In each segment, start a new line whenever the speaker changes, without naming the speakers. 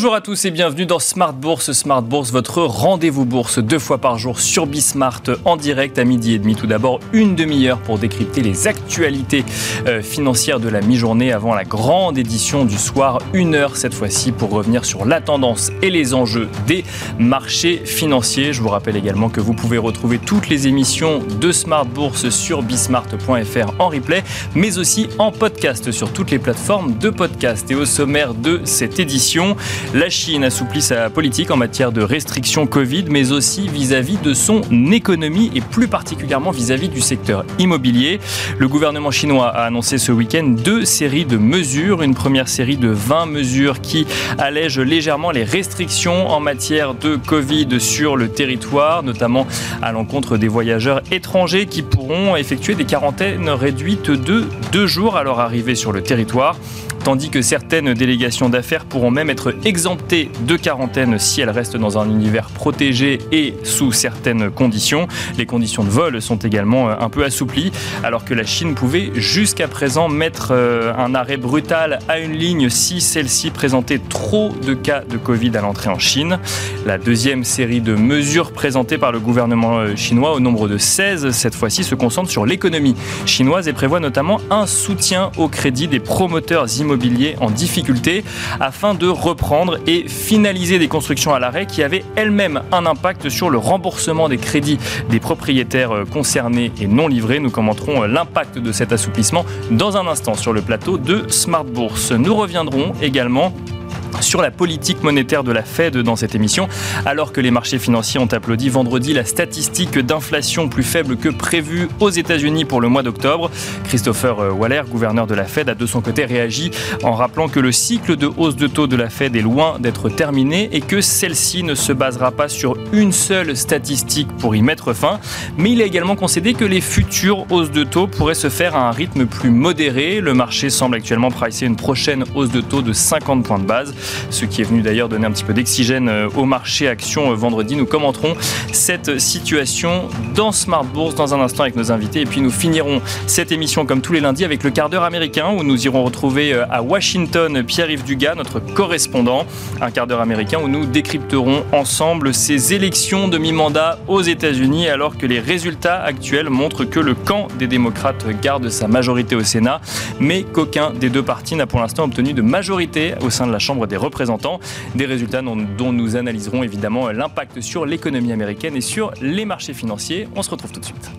Bonjour à tous et bienvenue dans Smart Bourse. Smart Bourse, votre rendez-vous bourse deux fois par jour sur Bismart en direct à midi et demi. Tout d'abord, une demi-heure pour décrypter les actualités euh, financières de la mi-journée avant la grande édition du soir. Une heure cette fois-ci pour revenir sur la tendance et les enjeux des marchés financiers. Je vous rappelle également que vous pouvez retrouver toutes les émissions de Smart Bourse sur bismart.fr en replay, mais aussi en podcast sur toutes les plateformes de podcast. Et au sommaire de cette édition, la Chine assouplit sa politique en matière de restrictions Covid, mais aussi vis-à-vis de son économie et plus particulièrement vis-à-vis du secteur immobilier. Le gouvernement chinois a annoncé ce week-end deux séries de mesures. Une première série de 20 mesures qui allègent légèrement les restrictions en matière de Covid sur le territoire, notamment à l'encontre des voyageurs étrangers qui pourront effectuer des quarantaines réduites de deux jours à leur arrivée sur le territoire tandis que certaines délégations d'affaires pourront même être exemptées de quarantaine si elles restent dans un univers protégé et sous certaines conditions. Les conditions de vol sont également euh, un peu assouplies, alors que la Chine pouvait jusqu'à présent mettre euh, un arrêt brutal à une ligne si celle-ci présentait trop de cas de Covid à l'entrée en Chine. La deuxième série de mesures présentées par le gouvernement euh, chinois au nombre de 16, cette fois-ci, se concentre sur l'économie chinoise et prévoit notamment un soutien au crédit des promoteurs immobiliers en difficulté afin de reprendre et finaliser des constructions à l'arrêt qui avaient elles-mêmes un impact sur le remboursement des crédits des propriétaires euh, concernés et non livrés. Nous commenterons euh, l'impact de cet assouplissement dans un instant sur le plateau de Smart Bourse. Nous reviendrons également sur la politique monétaire de la Fed dans cette émission, alors que les marchés financiers ont applaudi vendredi la statistique d'inflation plus faible que prévue aux États-Unis pour le mois d'octobre. Christopher euh, Waller, gouverneur de la Fed, a de son côté réagi en rappelant que le cycle de hausse de taux de la Fed est loin d'être terminé et que celle-ci ne se basera pas sur une seule statistique pour y mettre fin. Mais il a également concédé que les futures hausses de taux pourraient se faire à un rythme plus modéré. Le marché semble actuellement pricer une prochaine hausse de taux de 50 points de base ce qui est venu d'ailleurs donner un petit peu d'oxygène euh, au marché action euh, vendredi. Nous commenterons cette situation dans Smart Bourse dans un instant avec nos invités. Et puis nous finirons cette émission comme tous les lundis avec le quart d'heure américain où nous irons retrouver euh, à Washington Pierre-Yves Dugas, notre correspondant, un quart d'heure américain où nous décrypterons ensemble ces élections de mi-mandat aux États-Unis alors que les résultats actuels montrent que le camp des démocrates garde sa majorité au Sénat, mais qu'aucun des deux partis n'a pour l'instant obtenu de majorité au sein de la Chambre des représentants. Des résultats dont, nous analyserons évidemment l'impact sur l'économie américaine et sur les marchés financiers. On se retrouve tout de suite.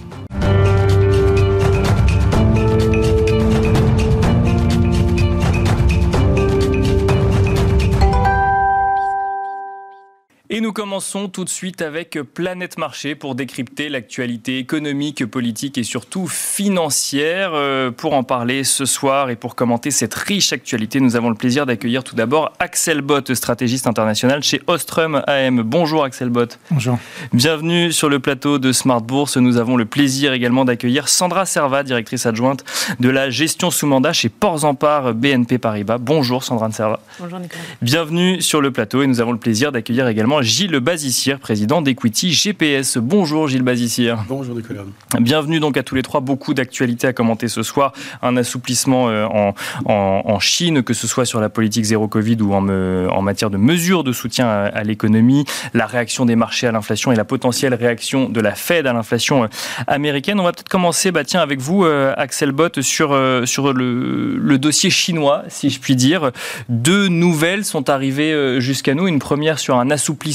Et nous commençons tout de suite avec Planète Marché pour décrypter l'actualité économique, politique et surtout financière. Euh, pour en parler ce soir et pour commenter cette riche actualité, nous avons le plaisir d'accueillir tout d'abord Axel Bott, stratégiste international chez Ostrom AM. Bonjour Axel Bott.
Bonjour.
Bienvenue sur le plateau de Smart Bourse. Nous avons le plaisir également d'accueillir Sandra Serva, directrice adjointe de la gestion sous mandat chez Ports en Part BNP Paribas. Bonjour Sandra Serva.
Bonjour Nicolas.
Bienvenue sur le plateau et nous avons le plaisir d'accueillir également Gilles Bazissière, président d'Equity GPS. Bonjour Gilles Bazissière.
Bonjour Nicolas.
Bienvenue donc à tous les trois. Beaucoup d'actualités à commenter ce soir. Un assouplissement euh, en, en, Chine, que ce soit sur la politique zéro Covid ou en, en matière de mesures de soutien à, l'économie, la réaction des marchés à l'inflation et la potentielle réaction de la Fed à l'inflation euh, américaine. On va peut-être commencer bah, tiens, avec vous, euh, Axel Bott, sur, sur le, le, dossier chinois, si je puis dire. Deux nouvelles sont arrivées jusqu'à nous. Une première sur un assouplissement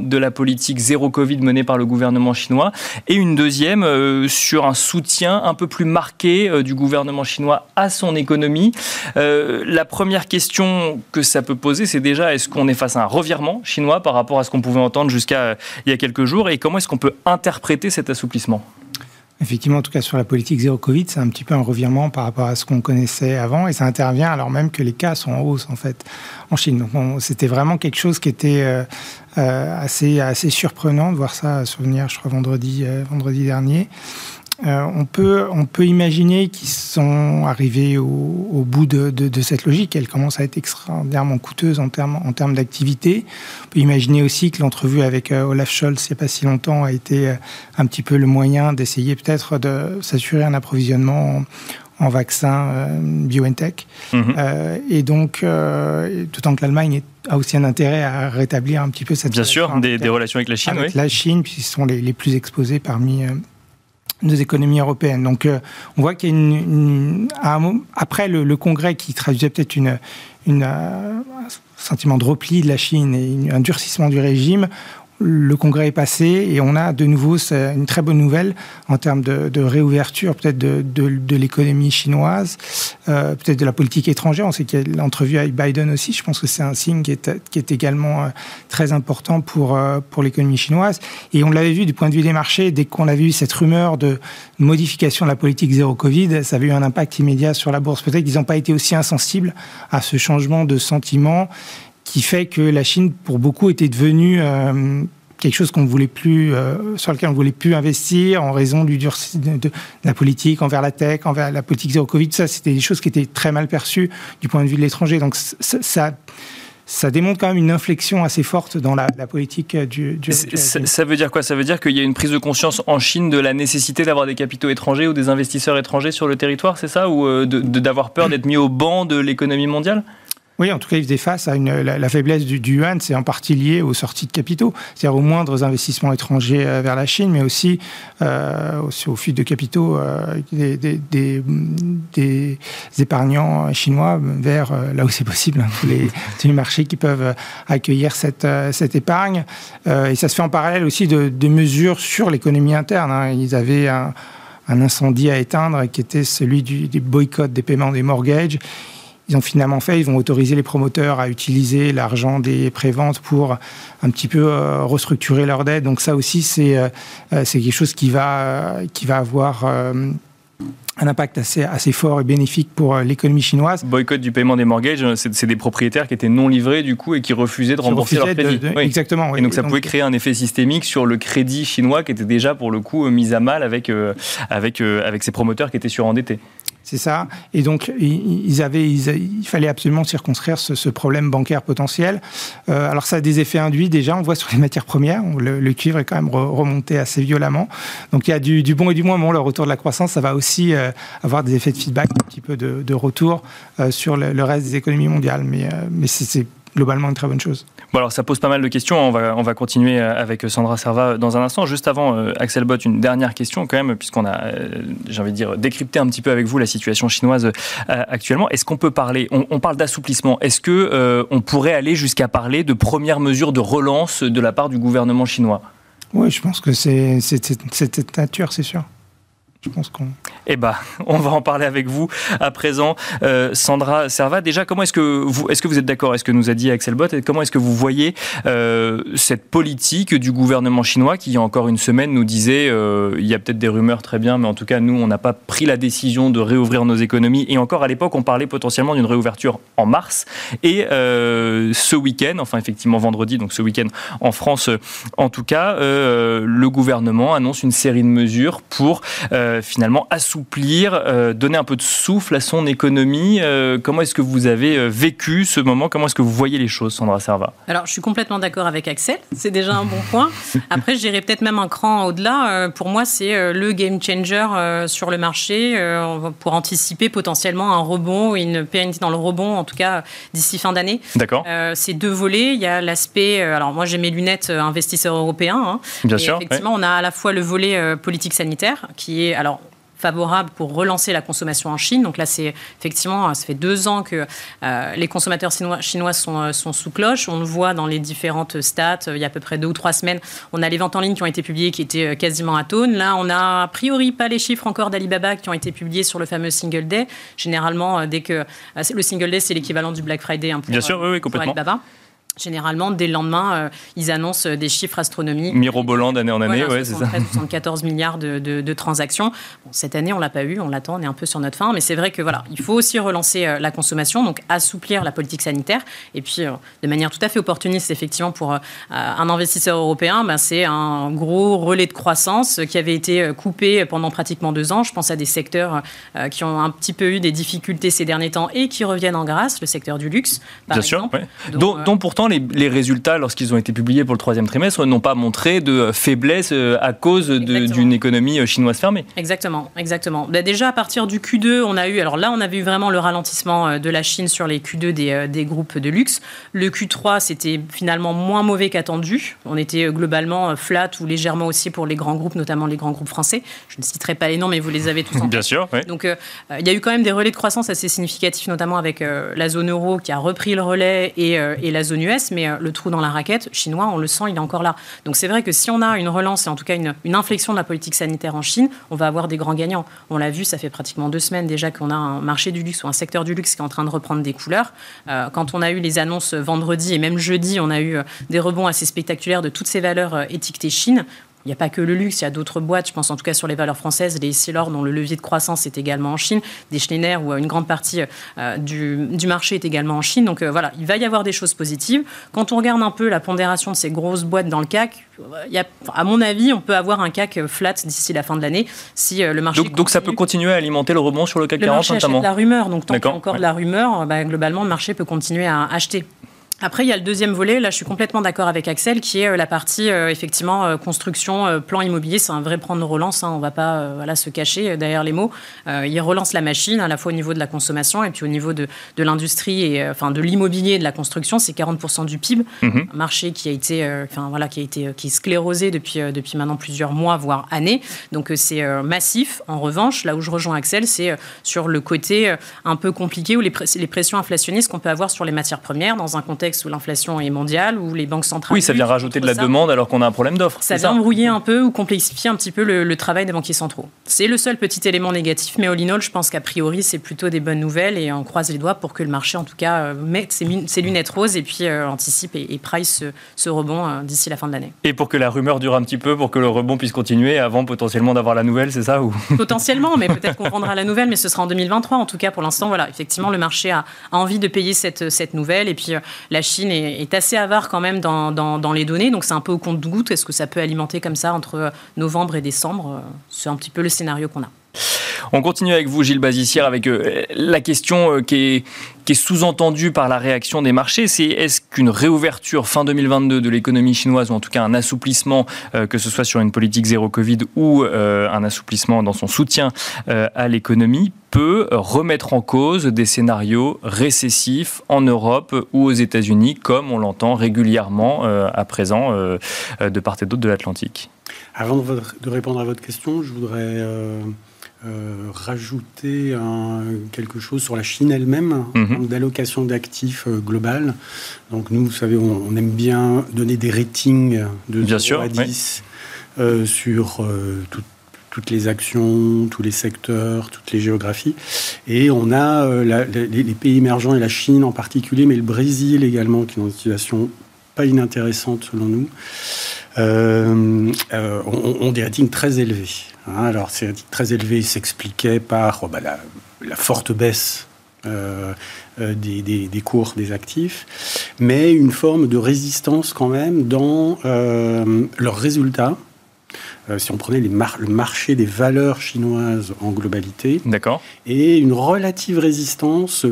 de la politique zéro Covid menée par le gouvernement chinois, et une deuxième euh, sur un soutien un peu plus marqué euh, du gouvernement chinois à son économie. Euh, la première question que ça peut poser, c'est déjà est-ce qu'on est face à un revirement chinois par rapport à ce qu'on pouvait entendre jusqu'à il y a quelques jours, et comment est-ce qu'on peut interpréter cet assouplissement?
Effectivement, en tout cas sur la politique zéro Covid, c'est un petit peu un revirement par rapport à ce qu'on connaissait avant et ça intervient alors même que les cas sont en hausse en fait en Chine. Donc c'était vraiment quelque chose qui était assez, assez surprenant de voir ça survenir, je crois, vendredi, euh, vendredi dernier. on, peut, on peut imaginer qu'ils sont arrivés au, bout de, de, cette logique. Elle commence à être extraordinairement coûteuse en termes, en termes d'activité. On peut imaginer aussi que l'entrevue avec Olaf Scholz, il n'y a pas si longtemps, a été un petit peu le moyen d'essayer peut-être de s'assurer un approvisionnement en vaccins euh, BioNTech. Mhm. Euh, et donc, euh, d'autant que l'Allemagne a aussi un intérêt à rétablir un petit peu cette
Bien sûr, des, relations avec la Chine.
Avec la Chine, puisqu'ils sont les, les, plus exposés parmi nos économies européennes. Donc, on voit qu'il y a une, après le, congrès qui traduisait peut-être une, une un sentiment de repli de la Chine et un durcissement du régime, le congrès est passé et on a de nouveau une très bonne nouvelle en termes de, réouverture peut-être de, l'économie chinoise, euh, peut-être de la politique étrangère. On sait qu'il y a l'entrevue avec Biden aussi. Je pense que c'est un signe qui est, également euh, très important pour, euh, pour l'économie chinoise. Et on l'avait vu du point de vue des marchés, dès qu'on avait eu cette rumeur de modification de la politique zéro Covid, ça avait eu un impact immédiat sur la bourse. Peut-être qu'ils n'ont pas été aussi insensibles à ce changement de sentiment qui fait que la Chine, pour beaucoup, était devenue euh, quelque chose qu'on voulait plus, euh, sur lequel on ne voulait plus investir en raison du de, de, la politique envers la tech, envers la politique zéro Covid. Ça, c'était des choses qui étaient très mal perçues du point de vue de l'étranger. Donc ça, ça, démontre quand même une inflexion assez forte dans la, politique du. du
ça, ça, veut dire quoi? Ça veut dire qu'il y a une prise de conscience en Chine de la nécessité d'avoir des capitaux étrangers ou des investisseurs étrangers sur le territoire, c'est ça? Ou euh, d'avoir peur d'être mis au banc de l'économie mondiale?
Oui, en tout cas, il faisait face à la, faiblesse du, yuan, c'est en partie lié aux sorties de capitaux, c'est-à-dire aux moindres investissements étrangers euh, vers la Chine, mais aussi, euh, aussi aux fuites de capitaux euh, des, épargnants chinois vers euh, là où c'est possible, hein, tous, les, tous, les, marchés qui peuvent accueillir cette, épargne. et ça se fait en parallèle aussi de, mesures sur l'économie interne. Hein. Ils avaient un, un incendie à éteindre qui était celui du, du boycott des paiements des mortgages ils ont finalement fait, ils vont autoriser les promoteurs à utiliser l'argent des préventes pour un petit peu euh, restructurer leur dette. Donc ça aussi, c'est euh, euh, quelque chose qui va, qui va avoir un impact assez, assez fort et bénéfique pour l'économie chinoise.
Boycott du paiement des mortgages, c'est des propriétaires qui étaient non livrés du coup et qui refusaient de rembourser leur crédit.
Exactement.
Et donc ça pouvait créer un effet systémique sur le crédit chinois qui était déjà pour le coup mis à mal avec, avec, avec ces promoteurs qui étaient surendettés.
C'est ça. Et donc, ils avaient, il fallait absolument circonscrire ce, problème bancaire potentiel. Euh, alors, ça a des effets induits déjà. On voit sur les matières premières. Le, cuivre est quand même remonté assez violemment. Donc, il y a du, bon et du moins bon. Le retour de la croissance, ça va aussi euh, avoir des effets de feedback, un petit peu de, retour euh, sur le, reste des économies mondiales. Mais, mais c'est globalement une très bonne chose.
Bon, alors ça pose pas mal de questions. On va, on va continuer euh, avec Sandra Serva dans un instant. Juste avant, euh, Axel Bott, une dernière question quand même, puisqu'on a, euh, j'ai envie de dire, décrypté un petit peu avec vous la situation chinoise actuellement. Est-ce qu'on peut parler, on, parle d'assouplissement, est-ce que on pourrait aller jusqu'à parler de premières mesures de relance de la part du gouvernement chinois?
Oui, je pense que c'est cette nature, c'est sûr. Je pense qu'on.
Eh ben, on va en parler avec vous à présent, euh, Sandra Serva. Déjà, comment est-ce que vous, est-ce que vous êtes d'accord Est-ce que nous a dit Axel Bott Et comment est-ce que vous voyez euh, cette politique du gouvernement chinois qui, il y a encore une semaine, nous disait euh, il y a peut-être des rumeurs très bien, mais en tout cas, nous, on n'a pas pris la décision de réouvrir nos économies. Et encore à l'époque, on parlait potentiellement d'une réouverture en mars. Et ce week-end, enfin effectivement vendredi, donc ce week-end en France, en tout cas, le gouvernement annonce une série de mesures pour finalement assouplir, euh, donner un peu de souffle à son économie. Euh, comment est-ce que vous avez vécu ce moment? Comment est-ce que vous voyez les choses, Sandra Serva?
Alors, je suis complètement d'accord avec Axel. C'est déjà un bon point. Après, je dirais peut-être même un cran au-delà. pour moi, c'est le game changer sur le marché pour anticiper potentiellement un rebond, une pérennité dans le rebond, en tout cas d'ici fin d'année.
D'accord.
c'est deux volets. Il y a l'aspect. alors, moi, j'ai mes lunettes investisseurs européens. Hein.
Bien sûr.
Effectivement, on a à la fois le volet politique sanitaire qui est alors favorable pour relancer la consommation en Chine. Donc là, c'est effectivement, ça fait deux ans que euh, les consommateurs chinois, sont, euh, sont, sous cloche. On le voit dans les différentes stats. Il y a à peu près deux ou trois semaines, on a les ventes en ligne qui ont été publiées qui étaient euh, quasiment à tonne. Là, on a a priori pas les chiffres encore d'Alibaba qui ont été publiés sur le fameux Single Day. Généralement, dès que le Single Day, c'est l'équivalent du Black Friday
hein, pour, Bien sûr, oui, oui, complètement.
Alibaba. Généralement, dès le lendemain, euh, ils annoncent des chiffres astronomiques.
Mirobolant d'année en année,
ouais, c'est ça. 74 milliards de, transactions. cette année, on l'a pas eu, on l'attend, on est un peu sur notre fin. Mais c'est vrai que voilà, il faut aussi relancer euh, la consommation, donc assouplir la politique sanitaire. Et puis, euh, de manière tout à fait opportuniste, effectivement, pour un investisseur européen, ben, c'est un gros relais de croissance qui avait été coupé pendant pratiquement deux ans. Je pense à des secteurs qui ont un petit peu eu des difficultés ces derniers temps et qui reviennent en grâce, le secteur du luxe, par
Bien sûr, dont, pourtant les, résultats, lorsqu'ils ont été publiés pour le troisième trimestre, n'ont pas montré de faiblesse euh, à cause d'une économie euh, chinoise fermée.
Exactement, exactement. Bah, déjà, à partir du Q2, on a eu, alors là, on avait eu vraiment le ralentissement euh, de la Chine sur les Q2 des, des groupes de luxe. Le Q3, c'était finalement moins mauvais qu'attendu. On était globalement flat ou légèrement aussi pour les grands groupes, notamment les grands groupes français. Je ne citerai pas les noms, mais vous les avez tous en
Bien sûr.
Donc, il y a eu quand même des relais de croissance assez significatifs, notamment avec la zone euro qui a repris le relais et, et la zone US mais euh, le trou dans la raquette chinois, on le sent, il est encore là. Donc c'est vrai que si on a une relance et en tout cas une, inflexion de la politique sanitaire en Chine, on va avoir des grands gagnants. On l'a vu, ça fait pratiquement deux semaines déjà qu'on a un marché du luxe ou un secteur du luxe qui est en train de reprendre des couleurs. Euh, quand on a eu les annonces vendredi et même jeudi, on a eu euh, des rebonds assez spectaculaires de toutes ces valeurs étiquetées Chine. Il n'y a pas que le luxe, il y a d'autres boîtes, je pense en tout cas sur les valeurs françaises, les Essilor dont le levier de croissance est également en Chine, des Schneider où une grande partie euh, du, marché est également en Chine. Donc euh, voilà, il va y avoir des choses positives. Quand on regarde un peu la pondération de ces grosses boîtes dans le CAC, il y a, à mon avis, on peut avoir un CAC flat d'ici la fin de l'année si euh, le marché.
Donc, donc, ça peut continuer à alimenter le rebond sur le CAC 40
marché
notamment.
la rumeur, donc tant qu'il y a encore de la rumeur, bah, globalement le marché peut continuer à acheter. Après, il y a le deuxième volet. Là, je suis complètement d'accord avec Axel, qui est euh, la partie euh, effectivement euh, construction, plan immobilier. C'est un vrai plan de relance. Hein. On ne va pas voilà se cacher derrière les mots. il relance la machine à la fois au niveau de la consommation et puis au niveau de, de l'industrie et enfin de l'immobilier et de la construction. C'est 40% du PIB, mhm. un marché qui a été enfin voilà qui a été qui est sclérosé depuis depuis maintenant plusieurs mois voire années. Donc c'est massif. En revanche, là où je rejoins Axel, c'est sur le côté un peu compliqué ou les, les pressions inflationnistes qu'on peut avoir sur les matières premières dans un contexte où l'inflation est mondiale, où les banques centrales.
Oui, ça vient rajouter de la demande alors qu'on a un problème d'offre.
Ça vient embrouiller un peu ou complexifier un petit peu le, travail des banquiers centraux. C'est le seul petit élément négatif, mais all in all, je pense qu'a priori, c'est plutôt des bonnes nouvelles et on croise les doigts pour que le marché, en tout cas, euh, mette ses, lunettes roses et puis euh, anticipe et, price ce, rebond euh, d'ici la fin de l'année.
Et pour que la rumeur dure un petit peu, pour que le rebond puisse continuer avant potentiellement d'avoir la nouvelle, c'est ça ou...
Potentiellement, mais peut-être qu'on prendra la nouvelle, mais ce sera en 2023. En tout cas, pour l'instant, voilà, effectivement, le marché a, envie de payer cette, cette nouvelle et puis la Chine est, assez avare quand même dans, dans, les données, donc c'est un peu au compte-goutte. Est-ce que ça peut alimenter comme ça entre novembre et décembre C'est un petit peu le scénario qu'on a.
On continue avec vous, Gilles Bazissière, avec euh, la question euh, qui est, qui est sous-entendue par la réaction des marchés. C'est est-ce qu'une réouverture fin 2022 de l'économie chinoise, ou en tout cas un assouplissement, euh, que ce soit sur une politique zéro Covid ou un assouplissement dans son soutien à l'économie, peut remettre en cause des scénarios récessifs en Europe ou aux États-Unis, comme on l'entend régulièrement à présent de part et d'autre de l'Atlantique?
Avant de répondre à votre question, je voudrais euh, rajouter quelque chose sur la Chine elle-même, mhm. d'allocation d'actifs euh, global. Donc nous, vous savez, on, aime bien donner des ratings de
bien sûr, à
10 euh, sur toutes les actions, tous les secteurs, toutes les géographies. Et on a les, pays émergents et la Chine en particulier, mais le Brésil également, qui est dans une situation pas inintéressante selon nous, ont des ratings très élevés. Hein, alors, c'est très élevé s'expliquait par oh, bah, la, forte baisse euh, euh, des, cours des actifs, mais une forme de résistance quand même dans euh, leurs résultats. si on prenait les le marché des valeurs chinoises en globalité, et une relative résistance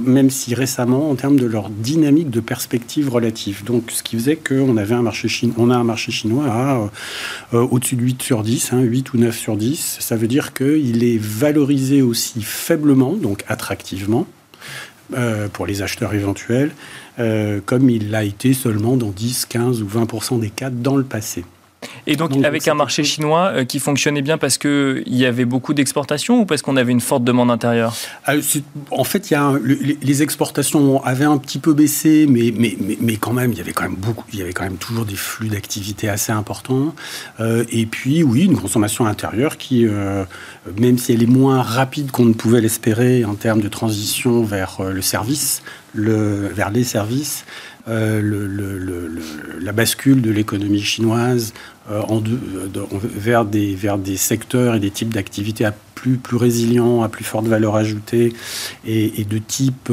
même si récemment, en termes de leur dynamique de perspective relative. Donc, ce qui faisait qu'on avait un marché chinois, on a un marché chinois euh, euh, au-dessus de 8 sur 10, 8 hein, ou 9 sur 10. Ça veut dire qu'il est valorisé aussi faiblement, donc attractivement, euh, pour les acheteurs éventuels, comme il l'a été seulement dans 10, 15 ou 20% des cas dans le passé.
Et donc, avec un marché chinois euh, qui fonctionnait bien parce qu'il y avait beaucoup d'exportations ou parce qu'on avait une forte demande intérieure?
Ah, En fait, y a les exportations avaient un petit peu baissé, mais, mais, mais, quand même, il y avait quand même beaucoup, il y avait quand même toujours des flux d'activité assez importants. Euh, et puis, oui, une consommation intérieure qui, euh, même si elle est moins rapide qu'on ne pouvait l'espérer en termes de transition vers le service, le, vers les services le, la bascule de l'économie chinoise en vers, des, vers des secteurs et des types d'activités à plus, plus résilients, à plus forte valeur ajoutée et, de type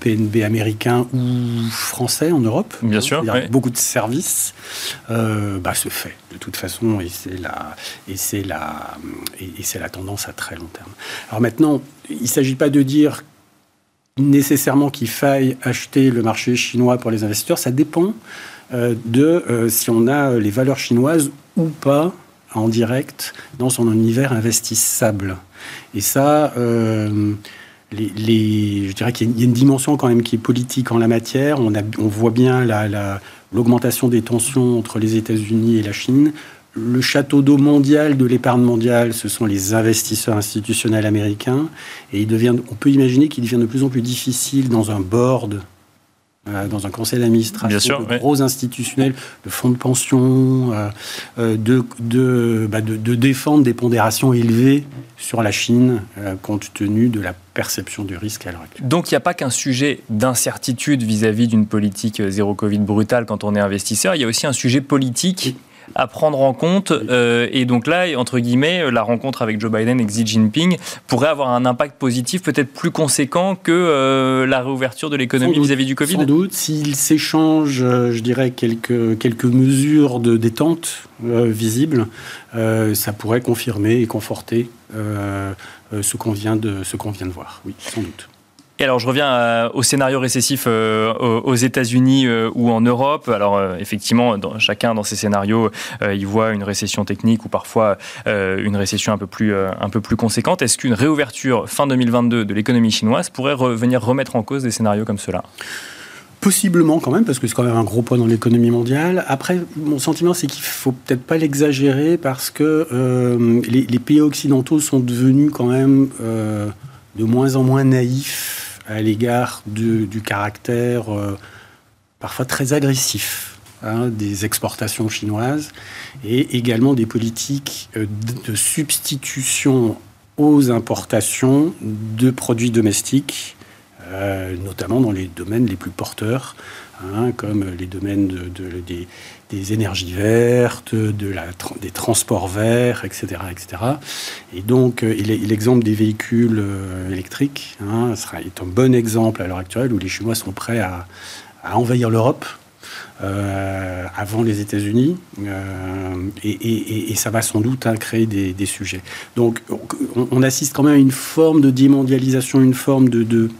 PNB américain ou français en Europe.
Bien sûr.
Beaucoup de services bah, se fait de toute façon et c'est la, et c'est la, et c'est la tendance à très long terme. Alors maintenant, il ne s'agit pas de dire nécessairement qu'il faille acheter le marché chinois pour les investisseurs. Ça dépend euh, de euh, si on a les valeurs chinoises ou pas en direct dans son univers investissable. Et ça, euh, je dirais qu'il y a une dimension quand même qui est politique en la matière. On voit bien l'augmentation des tensions entre les États-Unis et la Chine le château d'eau mondial de l'épargne mondiale, ce sont les investisseurs institutionnels américains. Et il devient, on peut imaginer qu'il devient de plus en plus difficile dans un board, euh, dans un conseil d'administration, de gros institutionnels, de fonds de pension, euh, euh, bah, de, de, défendre des pondérations élevées sur la Chine, compte tenu de la perception du risque à l'heure actuelle.
Donc il n'y a pas qu'un sujet d'incertitude vis-à-vis d'une politique zéro Covid brutale quand on est investisseur, il y a aussi un sujet politique à prendre en compte. Euh, et donc là, entre guillemets, la rencontre avec Joe Biden et Xi Jinping pourrait avoir un impact positif peut-être plus conséquent que euh, la réouverture de l'économie vis-à-vis du Covid
Sans doute. S'il s'échange, euh, je dirais, quelques, quelques mesures de détente visibles, ça pourrait confirmer et conforter ce qu'on vient, de, ce qu'on vient de voir. Oui, sans doute.
Et alors, je reviens euh, au scénario récessif euh, aux États-Unis euh, ou en Europe. Alors, effectivement, chacun dans ces scénarios, il voit une récession technique ou parfois une récession un peu plus, un peu plus conséquente. Est-ce qu'une réouverture fin 2022 de l'économie chinoise pourrait venir remettre en cause des scénarios comme cela
Possiblement quand même, parce que c'est quand même un gros poids dans l'économie mondiale. Après, mon sentiment, c'est qu'il faut peut-être pas l'exagérer parce que les, pays occidentaux sont devenus quand même de moins en moins naïfs à l'égard du caractère euh, parfois très agressif hein, des exportations chinoises et également des politiques euh, de substitution aux importations de produits domestiques, euh, notamment dans les domaines les plus porteurs, hein, comme les domaines de, des, des énergies vertes, des transports verts, etc. etc. Et donc, euh, l'exemple des véhicules euh, électriques hein, est un bon exemple à l'heure actuelle où les Chinois sont prêts à, envahir l'Europe. Euh, avant les États-Unis, et, ça va sans doute hein, créer des, sujets. Donc, on, assiste quand même à une forme de démondialisation, une forme de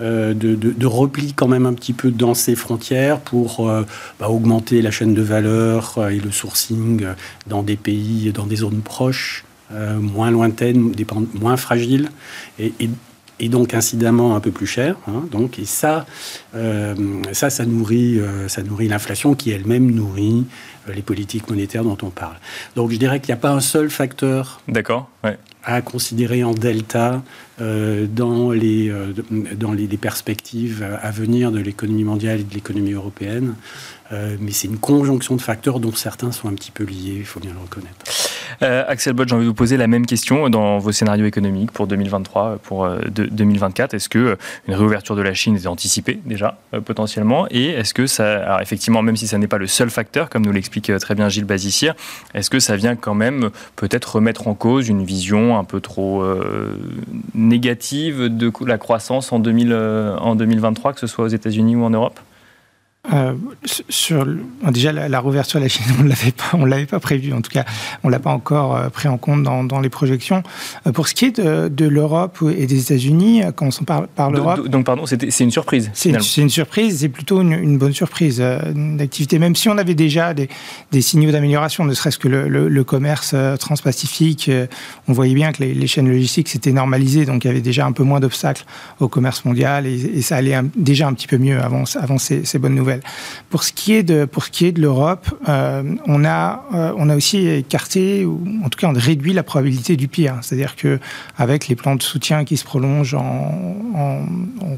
euh, de, repli quand même un petit peu dans ces frontières pour euh, bah, augmenter la chaîne de valeur euh, et le sourcing dans des pays, dans des zones proches, moins lointaines, moins fragiles, et, et, donc incidemment un peu plus cher. Hein, donc, et ça, ça, ça nourrit, ça nourrit l'inflation qui elle-même nourrit les politiques monétaires dont on parle. Donc je dirais qu'il n'y a pas un seul facteur.
D'accord. Ouais
à considérer en delta euh, dans, les, euh, les, perspectives à venir de l'économie mondiale et de l'économie européenne. Euh, mais c'est une conjonction de facteurs dont certains sont un petit peu liés, il faut bien le reconnaître.
Euh, Axel Bott, j'ai envie de vous poser la même question dans vos scénarios économiques pour 2023, pour 2024. Est-ce que une réouverture de la Chine est anticipée déjà potentiellement? Et est-ce que ça, alors effectivement, même si ça n'est pas le seul facteur, comme nous l'explique très bien Gilles Bazissier, est-ce que ça vient quand même peut-être remettre en cause une vision un peu trop négative de la croissance en, 2000, en 2023, que ce soit aux États-Unis ou en Europe?
Euh, sur déjà la, rouverture de la Chine, on l'avait pas, on l'avait pas prévu. En tout cas, on l'a pas encore euh, pris en compte dans, dans les projections. Euh, pour ce qui est de, de l'Europe et des États-Unis, quand on parle par l'Europe,
donc, pardon, c'est une surprise.
C'est une, surprise, c'est plutôt une, une, bonne surprise d'activité. Même si on avait déjà des, des signaux d'amélioration, ne serait-ce que le, le, commerce transpacifique, on voyait bien que les, les chaînes logistiques s'étaient normalisées, donc il y avait déjà un peu moins d'obstacles au commerce mondial et, et ça allait déjà un petit peu mieux avant, avant ces, ces bonnes nouvelles. Pour ce qui est de, l'Europe, on, a, on a aussi écarté, ou en tout cas on réduit la probabilité du pire. C'est-à-dire que avec les plans de soutien qui se prolongent en,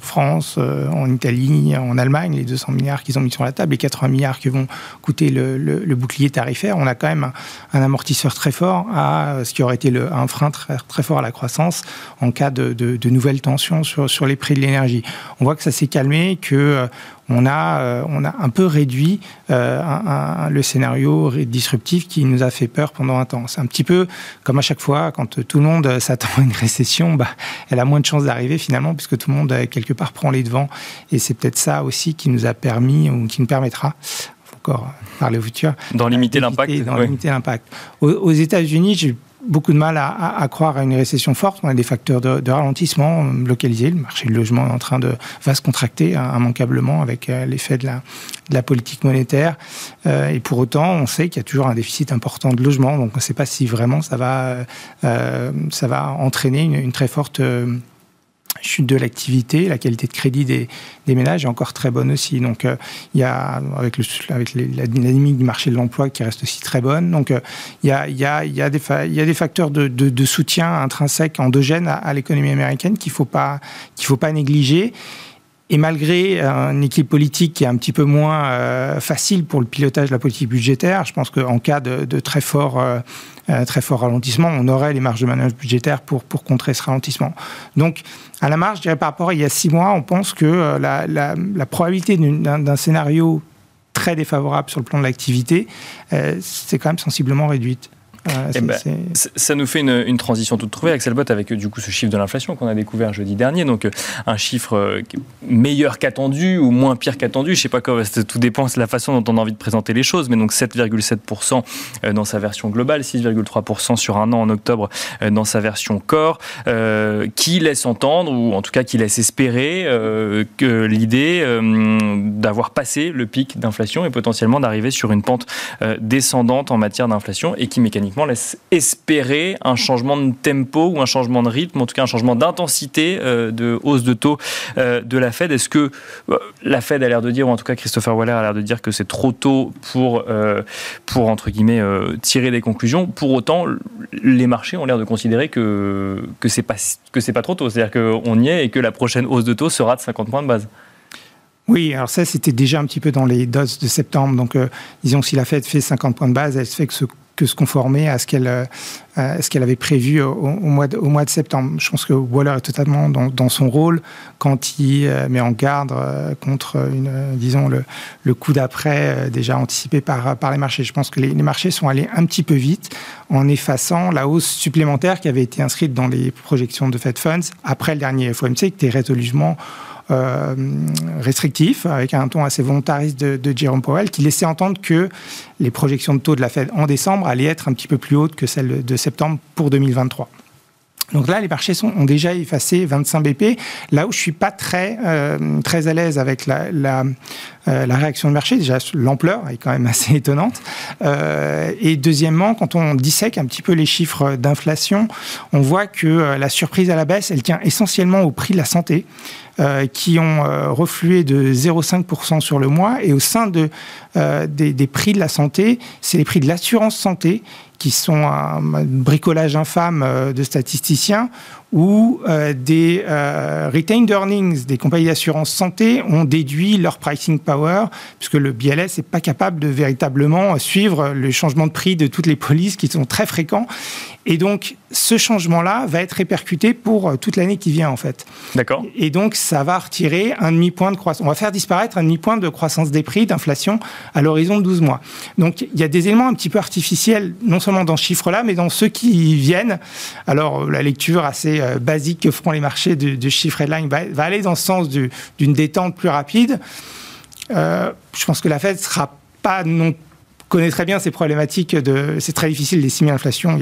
France, en Italie, en Allemagne, les 200 milliards qu'ils ont mis sur la table, les 80 milliards que vont coûter le, bouclier tarifaire, on a quand même un, amortisseur très fort à ce qui aurait été un frein très, fort à la croissance en cas de, nouvelles tensions sur, sur les prix de l'énergie. On voit que ça s'est calmé, que euh, on a, euh, on a un peu réduit euh, le scénario disruptif qui nous a fait peur pendant un temps. C'est un petit peu comme à chaque fois, quand tout le monde s'attend à une récession, bah, elle a moins de chances d'arriver finalement, puisque tout le monde, quelque part, prend les devants. Et c'est peut-être ça aussi qui nous a permis, ou qui nous permettra, encore par le futur,
d'en limiter l'impact.
D'en limiter l'impact. Aux, aux États-Unis, j'ai beaucoup de mal à, croire à une récession forte. On a des facteurs de, ralentissement localisés. Le marché du logement est en train de va se contracter hein, immanquablement avec euh, l'effet de la, politique monétaire. Euh, et pour autant, on sait qu'il y a toujours un déficit important de logement. Donc on ne sait pas si vraiment ça va, euh, ça va entraîner une très forte chute de l'activité, la qualité de crédit des, ménages est encore très bonne aussi. Donc, euh, il y a, avec, la dynamique du marché de l'emploi qui reste aussi très bonne. Donc, il, y a, des facteurs de, soutien intrinsèques, endogènes à, l'économie américaine qu'il ne faut pas négliger. Et malgré un équilibre politique qui est un petit peu moins euh, facile pour le pilotage de la politique budgétaire, je pense qu'en cas de, de, très fort, euh, euh, très fort ralentissement, on aurait les marges de manœuvre budgétaires pour, pour contrer ce ralentissement. Donc, à la marge, je dirais par rapport à il y a six mois, on pense que la, probabilité d'un scénario très défavorable sur le plan de l'activité, c'est quand même sensiblement réduite.
Eh ben, ça nous fait une, transition toute trouvée, Axel Bott, avec du coup ce chiffre de l'inflation qu'on a découvert jeudi dernier. Donc euh, un chiffre euh, meilleur qu'attendu ou moins pire qu'attendu. Je sais pas quoi, tout dépend de la façon dont on a envie de présenter les choses, mais donc 7,7% euh, dans sa version globale, 6,3% sur un an en octobre dans sa version core, qui laisse entendre, ou en tout cas qui laisse espérer que l'idée d'avoir passé le pic d'inflation et potentiellement d'arriver sur une pente descendante en matière d'inflation et qui mécaniquement laisse espérer un changement de tempo ou un changement de rythme, en tout cas un changement d'intensité euh, de hausse de taux euh, de la Fed. Est-ce que euh, la Fed a l'air de dire, ou en tout cas Christopher Waller a l'air de dire que c'est trop tôt pour, pour entre guillemets, tirer des conclusions Pour autant, les marchés ont l'air de considérer que, que c'est pas, pas trop tôt. C'est-à-dire qu'on y est et que la prochaine hausse de taux sera de 50 points de base.
Oui, alors ça, c'était déjà un petit peu dans les doses de septembre. Donc, disons, si la Fed fait 50 points de base, elle fait que se conformer à ce qu'elle euh, ce avait prévu au, mois de, au mois de septembre. Je pense que Waller est totalement dans, son rôle quand il euh, met en garde euh, contre une, disons le, le coup d'après déjà anticipé par, par les marchés. Je pense que les, les, marchés sont allés un petit peu vite en effaçant la hausse supplémentaire qui avait été inscrite dans les projections de Fed Funds après le dernier FOMC qui était résolument euh, restrictif, avec un ton assez volontariste de, de, Jerome Powell, qui laissait entendre que les projections de taux de la Fed en décembre allaient être un petit peu plus hautes que celles de septembre pour 2023. Donc là, les marchés ont déjà effacé 25 BP. Là où je suis pas très euh, très à l'aise avec la, euh, la, réaction de marché, déjà l'ampleur est quand même assez étonnante. Euh, et deuxièmement, quand on dissèque un petit peu les chiffres d'inflation, on voit que la surprise à la baisse, elle tient essentiellement au prix de la santé. Qui ont reflué de 0,5% sur le mois. Et au sein de, des, des, prix de la santé, c'est les prix de l'assurance santé qui sont un, bricolage infâme de statisticiens où des retained earnings des compagnies d'assurance santé ont déduit leur pricing power, puisque le BLS n'est pas capable de véritablement suivre le changement de prix de toutes les polices qui sont très fréquents. Et donc, ce changement-là va être répercuté pour euh, toute l'année qui vient, en fait.
D'accord.
Et donc, ça va retirer un demi-point de croissance. On va faire disparaître un demi-point de croissance des prix, d'inflation, à l'horizon de 12 mois. Donc, il y a des éléments un petit peu artificiels, non seulement dans ce chiffre-là, mais dans ceux qui viennent. Alors, la lecture assez euh, basique que feront les marchés de, de chiffre headline va, va, aller dans ce sens d'une détente plus rapide. Euh, je pense que la Fed sera pas non connaît très bien ces problématiques de c'est très difficile d'estimer l'inflation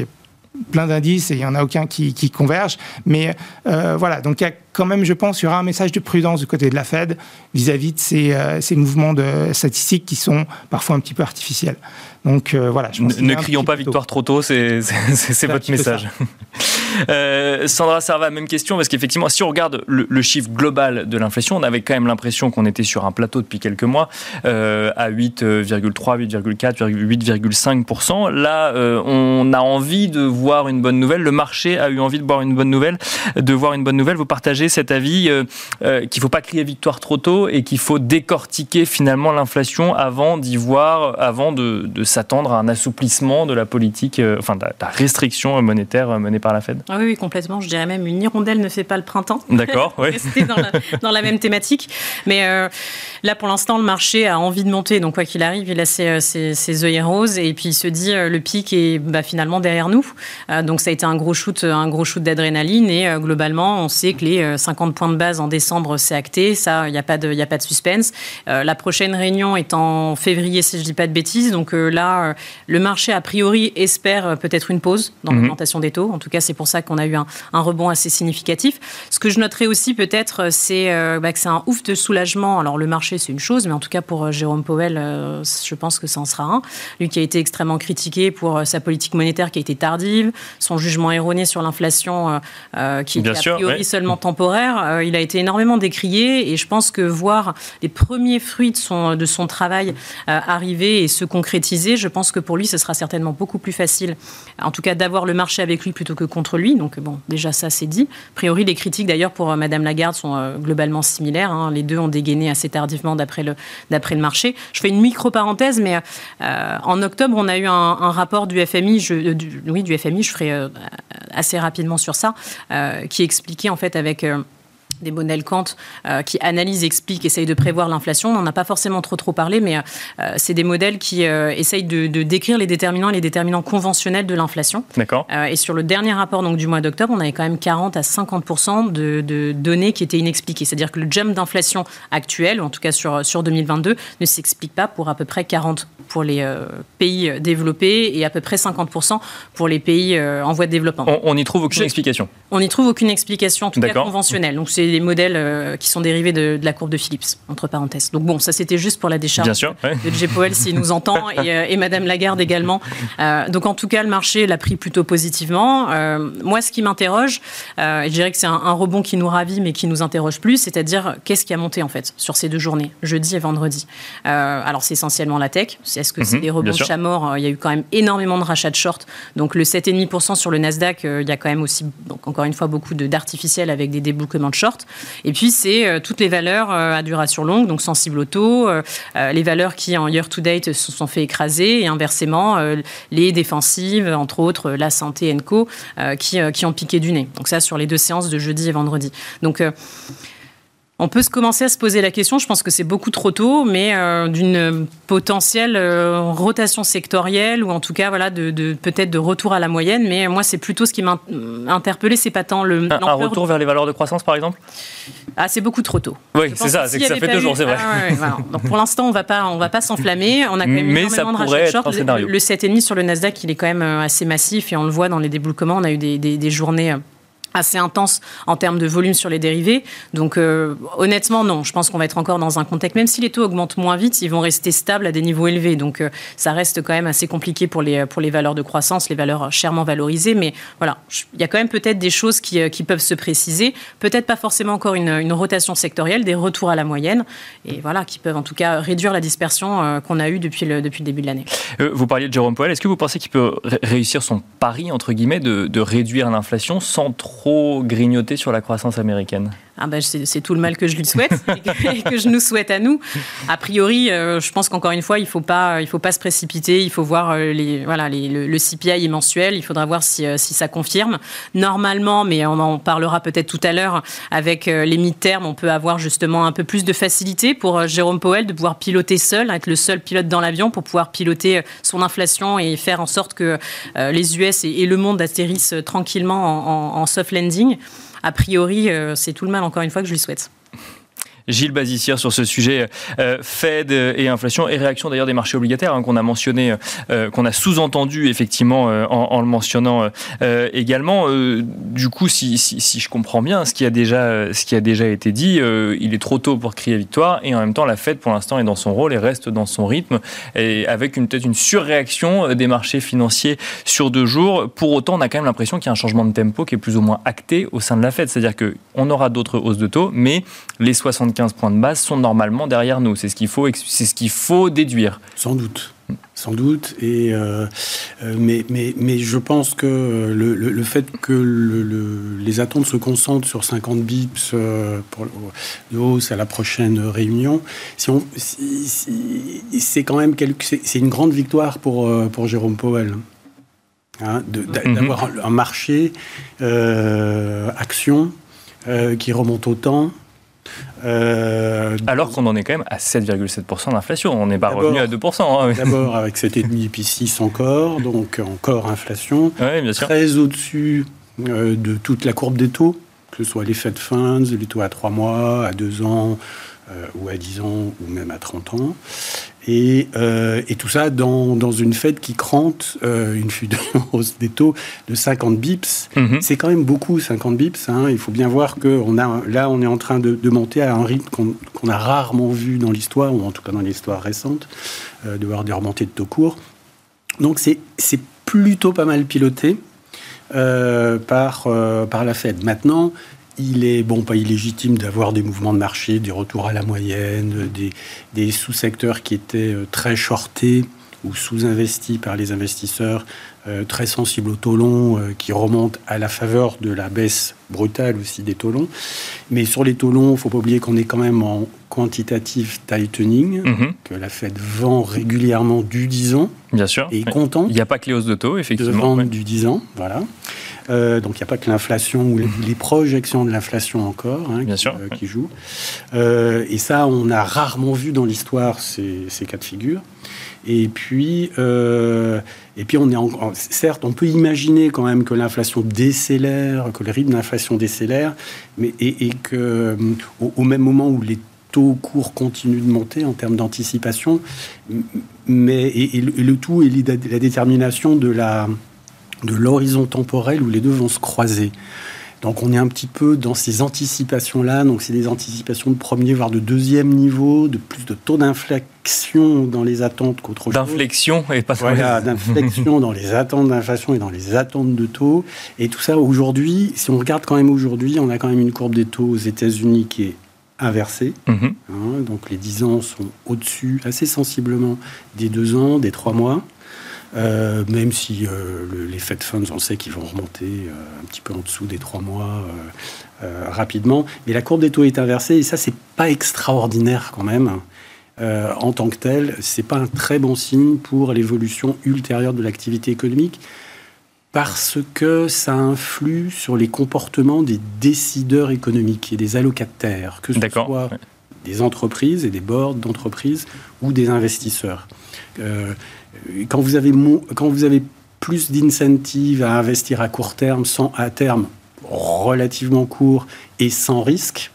plein d'indices et il n'y en a aucun qui, converge. Mais euh, voilà, donc quand même, je pense, il y aura un message de prudence du côté de la Fed vis-à-vis de ces, euh, ces, mouvements de statistiques qui sont parfois un petit peu artificiels. Donc euh, voilà.
Je pense ne, crions pas victoire trop tôt, c'est votre message. Euh, Sandra Serva, même question, parce qu'effectivement, si on regarde le, chiffre global de l'inflation, on avait quand même l'impression qu'on était sur un plateau depuis quelques mois euh, à 8,3, 8,4, 8,5%. Là, euh, on a envie de voir une bonne nouvelle. Le marché a eu envie de voir une bonne nouvelle, de voir une bonne nouvelle. Vous partagez cet avis qu'il ne faut pas crier victoire trop tôt et qu'il faut décortiquer finalement l'inflation avant d'y voir, avant de, s'attendre à un assouplissement de la politique, enfin de la restriction monétaire menée par la Fed.
Ah oui, complètement. Je dirais même une hirondelle ne fait pas le printemps.
D'accord, oui.
C'était dans, la, même thématique. Mais euh, là, pour l'instant, le marché a envie de monter. Donc, quoi qu'il arrive, il a ses, ses, œillets roses et puis il se dit euh, le pic est bah, finalement derrière nous. Euh, donc, ça a été un gros shoot, un gros shoot d'adrénaline et globalement, on sait que les 50 points de base en décembre, c'est acté. Ça, il n'y a, pas de, a pas de suspense. la prochaine réunion est en février, si je ne dis pas de bêtises. Donc là, le marché, a priori, espère peut-être une pause dans mhm. l'augmentation des taux. En tout cas, c'est pour ça qu'on a eu un, rebond assez significatif. Ce que je noterais aussi peut-être, c'est euh, bah, que c'est un ouf de soulagement. Alors le marché, c'est une chose, mais en tout cas pour euh, Jérôme Powell, euh, je pense que ça en sera un. Lui qui a été extrêmement critiqué pour sa politique monétaire qui a été tardive, son jugement erroné sur l'inflation qui est a priori seulement temporaire. Il a été énormément décrié et je pense que voir les premiers fruits de son, travail arriver et se concrétiser, je pense que pour lui, ce sera certainement beaucoup plus facile, en tout cas d'avoir le marché avec lui plutôt que contre lui. Donc bon, déjà ça c'est dit. A priori, les critiques d'ailleurs pour euh, Madame Lagarde sont euh, globalement similaires. Hein. Les deux ont dégainé assez tardivement d'après le, marché. Je fais une micro-parenthèse, mais euh, en octobre, on a eu un, rapport du FMI, je, oui, du FMI, je ferai assez rapidement sur ça, qui expliquait en fait avec des modèles Kant euh, qui analysent, expliquent, essayent de prévoir l'inflation. On n'en a pas forcément trop trop parlé, mais euh, c'est des modèles qui euh, essayent de, décrire les déterminants et les déterminants conventionnels de l'inflation.
D'accord.
et sur le dernier rapport donc, du mois d'octobre, on avait quand même 40 à 50 de, de, données qui étaient inexpliquées. C'est-à-dire que le jump d'inflation actuel, ou en tout cas sur, sur 2022, ne s'explique pas pour à peu près 40 pour les pays développés et à peu près 50 pour les pays en voie de développement.
On n'y trouve aucune explication.
On n'y trouve aucune explication, en tout cas conventionnelle. Donc c'est des modèles euh, qui sont dérivés de, la courbe de Phillips, entre parenthèses. Donc bon, ça c'était juste pour la décharge
Bien sûr,
de J. Powell s'il nous entend, et, euh, et, Madame Lagarde également. Euh, donc en tout cas, le marché l'a pris plutôt positivement. moi, ce qui m'interroge, je dirais que c'est un, rebond qui nous ravit, mais qui nous interroge plus, c'est-à-dire qu'est-ce qui a monté en fait sur ces deux journées, jeudi et vendredi? alors c'est essentiellement la tech. Est-ce que c'est mhm, des rebonds de chat mort? Il y a eu quand même énormément de rachats de short. Donc le 7,5% sur le Nasdaq, il y a quand même aussi, donc, encore une fois, beaucoup d'artificiels avec des débouclements de short. Et puis, c'est euh, toutes les valeurs euh, à duration longue, donc sensibles au taux, euh, les valeurs qui, en year-to-date, se sont fait écraser, et inversement, les défensives, entre autres la santé Co, qui, qui ont piqué du nez. Donc ça, sur les deux séances de jeudi et vendredi. Donc, on peut se commencer à se poser la question, je pense que c'est beaucoup trop tôt, mais euh, d'une potentielle euh, rotation sectorielle ou en tout cas voilà de, peut-être de retour à la moyenne. Mais moi, c'est plutôt ce qui m'a interpellé, c'est pas tant le
un, retour vers les valeurs de croissance, par exemple?
Ah, c'est beaucoup trop tôt.
Oui, c'est ça, c'est que ça fait deux jours, c'est vrai.
Ah, Donc pour l'instant, on va pas, on va pas s'enflammer. On a quand même mais énormément de rachats de short. Le, le 7,5 sur le Nasdaq, il est quand même euh, assez massif et on le voit dans les débloquements. On a eu des, des journées assez intense en termes de volume sur les dérivés. Donc euh, honnêtement, non. Je pense qu'on va être encore dans un contexte, même si les taux augmentent moins vite, ils vont rester stables à des niveaux élevés. Donc euh, ça reste quand même assez compliqué pour les, pour les valeurs de croissance, les valeurs chèrement valorisées. Mais voilà, il y a quand même peut-être des choses qui, euh, qui peuvent se préciser. Peut-être pas forcément encore une, une, rotation sectorielle, des retours à la moyenne. Et voilà, qui peuvent en tout cas réduire la dispersion qu'on a eue depuis le, depuis le début de l'année.
vous parliez de Jérôme Powell. Est-ce que vous pensez qu'il peut réussir son pari, entre guillemets, de, de réduire l'inflation sans trop trop grignoter sur la croissance américaine
ah ben, c'est tout le mal que je lui souhaite et que, je nous souhaite à nous. A priori, euh, je pense qu'encore une fois, il ne faut, pas, faut pas se précipiter. Il faut voir euh, le, CPI mensuel. Il faudra voir si, euh, si, ça confirme. Normalement, mais on en parlera peut-être tout à l'heure, avec les mi-termes, on peut avoir justement un peu plus de facilité pour Jérôme Powell de pouvoir piloter seul, être le seul pilote dans l'avion pour pouvoir piloter son inflation et faire en sorte que les US et, le monde atterrissent tranquillement en soft landing a priori, euh, c'est tout le mal, encore une fois, que je lui souhaite.
Gilles Bazissière sur ce sujet euh, Fed et inflation et réaction d'ailleurs des marchés obligataires hein, qu'on a mentionné, euh, qu'on a sous-entendu effectivement euh, en, le mentionnant également. du coup, si, si, je comprends bien ce qui a déjà, ce qui a déjà été dit, il est trop tôt pour crier victoire et en même temps la Fed pour l'instant est dans son rôle et reste dans son rythme et avec peut-être une surréaction des marchés financiers sur deux jours. Pour autant, on a quand même l'impression qu'il y a un changement de tempo qui est plus ou moins acté au sein de la Fed, c'est-à-dire qu'on aura d'autres hausses de taux, mais les 60 15 points de base sont normalement derrière nous. C'est ce qu'il faut, c'est ce qu'il faut déduire.
Sans doute. Sans doute, et euh, euh, mais, mais, mais je pense que le, le, fait que le, les attentes se concentrent sur 50 bips euh, pour de hausse à la prochaine réunion, si on, c'est quand même c'est une grande victoire pour, pour Jérôme Powell. Hein, mhm. d'avoir un marché action qui remonte autant,
euh, Alors qu'on en est quand même à 7,7% d'inflation. On n'est pas revenu à 2%.
Hein. D'abord avec 7,5 et puis 6 encore, donc encore inflation. Très au-dessus euh, de toute la courbe des taux, que ce soit les Fed Funds, les taux à 3 mois, à 2 ans, euh, ou à 10 ans, ou même à 30 ans. Et, euh, et tout ça dans, dans, une fête qui crante euh, une fuite hausse des taux de 50 bips. Mhm. C'est quand même beaucoup, 50 bips. Hein. Il faut bien voir que on a, là, on est en train de, de monter à un rythme qu'on a rarement vu dans l'histoire, ou en tout cas dans l'histoire récente, de voir des remontées de taux courts. Donc c'est plutôt pas mal piloté par, par la Fed. Maintenant, il est bon pas illégitime d'avoir des mouvements de marché, des retours à la moyenne, des, sous-secteurs qui étaient euh, très shortés ou sous-investis par les investisseurs, euh, très sensibles aux taux longs, euh, qui remontent à la faveur de la baisse brutale aussi des taux longs. Mais sur les taux longs, il ne faut pas oublier qu'on est quand même en quantitative tightening, mm-hmm. que la Fed vend régulièrement du 10 ans.
Bien sûr.
Et content.
Il n'y a pas que les hausses de taux, effectivement. De
vendre du 10 ans, voilà. Euh, donc il n'y a pas que l'inflation ou les, projections de l'inflation encore hein, qui, euh, qui, jouent. Euh, et ça, on a rarement vu dans l'histoire ces, cas de figure. Et puis, et puis on est en, certes, on peut imaginer quand même que l'inflation décélère, que le rythme d'inflation décélère, mais et, que au, même moment où les taux courts continuent de monter en termes d'anticipation, mais et, le, tout est la détermination de la de l'horizon temporel où les deux vont se croiser. Donc on est un petit peu dans ces anticipations-là. Donc c'est des anticipations de premier, voire de deuxième niveau, de plus de taux d'inflexion dans les attentes qu'autre chose.
D'inflexion et pas
Voilà, d'inflexion dans les attentes d'inflation et dans les attentes de taux. Et tout ça aujourd'hui, si on regarde quand même aujourd'hui, on a quand même une courbe des taux aux États-Unis qui est inversée. Mhm. Hein, donc les 10 ans sont au-dessus assez sensiblement des 2 ans, des 3 mois. Euh, même si euh, les Fed Funds, on sait qu'ils vont remonter euh, un petit peu en dessous des trois mois rapidement. Mais la courbe des taux est inversée et ça, c'est pas extraordinaire quand même. en tant que tel, c'est pas un très bon signe pour l'évolution ultérieure de l'activité économique parce que ça influe sur les comportements des décideurs économiques et des allocataires, que ce soit des entreprises et des boards d'entreprises ou des investisseurs. Euh, quand vous avez, quand vous avez plus d'incentives à investir à court terme, sans, à terme relativement court et sans risque,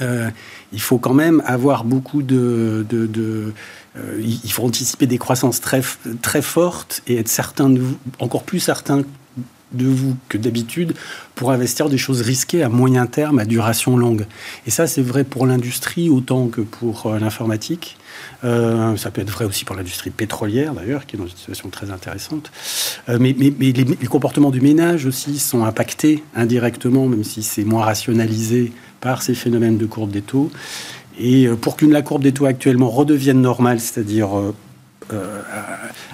euh, il faut quand même avoir beaucoup de... de, il faut anticiper des croissances très, très fortes et être certain encore plus certain de vous que d'habitude pour investir des choses risquées à moyen terme, à duration longue. Et ça, c'est vrai pour l'industrie autant que pour euh, l'informatique. Euh, ça peut être vrai aussi pour l'industrie pétrolière, d'ailleurs, qui est dans une situation très intéressante. Euh, mais, les, comportements du ménage aussi sont impactés indirectement, même si c'est moins rationalisé par ces phénomènes de courbe des taux. Et pour qu'une la courbe des taux actuellement redevienne normale, c'est-à-dire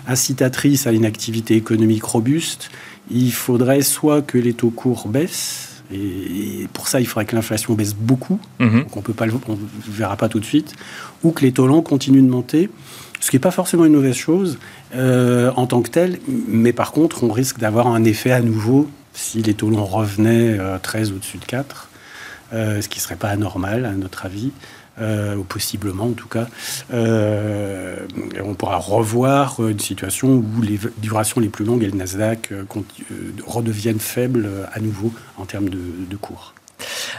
incitatrice à une activité économique robuste, il faudrait soit que les taux courts baissent, et pour ça, il faudrait que l'inflation baisse beaucoup, mhm. donc on peut pas le, on verra pas tout de suite, ou que les taux longs continuent de monter, ce qui n'est pas forcément une mauvaise chose euh, en tant que tel, mais par contre, on risque d'avoir un effet à nouveau si les taux longs revenaient 13 euh, au-dessus de 4, euh, ce qui ne serait pas anormal à notre avis. Euh, ou possiblement en tout cas, euh, on pourra revoir une situation où les durations les plus longues et le Nasdaq euh, redeviennent faibles à nouveau en termes de cours.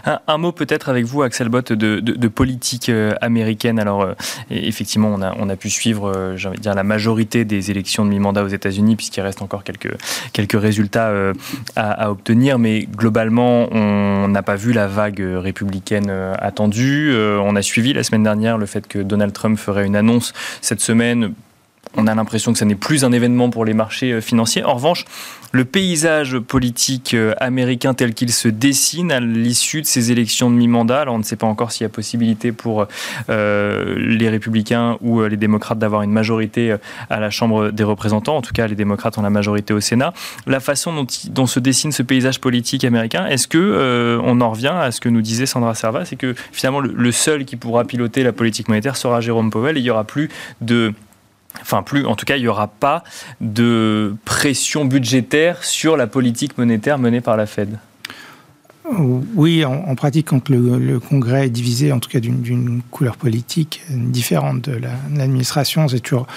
Un, mot peut-être avec vous, Axel Bott, de, politique américaine. Alors, effectivement, on a, on a pu suivre, j'ai envie de dire, la majorité des élections de mi-mandat aux États-Unis, puisqu'il reste encore quelques, quelques résultats à, à, obtenir. Mais globalement, on n'a pas vu la vague républicaine attendue. on a suivi la semaine dernière le fait que Donald Trump ferait une annonce cette semaine on a l'impression que ce n'est plus un événement pour les marchés euh, financiers. En revanche, le paysage politique euh, américain tel qu'il se dessine à l'issue de ces élections de mi-mandat, on ne sait pas encore s'il y a possibilité pour euh, les républicains ou les démocrates d'avoir une majorité à la Chambre des représentants. En tout cas, les démocrates ont la majorité au Sénat. La façon dont, se dessine ce paysage politique américain, est-ce que on en revient à ce que nous disait Sandra Serva, c'est que finalement le seul qui pourra piloter la politique monétaire sera Jérôme Powell et il n'y aura plus de Enfin, plus, en tout cas, il n'y aura pas de pression budgétaire sur la politique monétaire menée par la Fed.
Oui, en, pratique, quand le, Congrès est divisé, en tout cas d'une couleur politique différente de l'administration, c'est toujours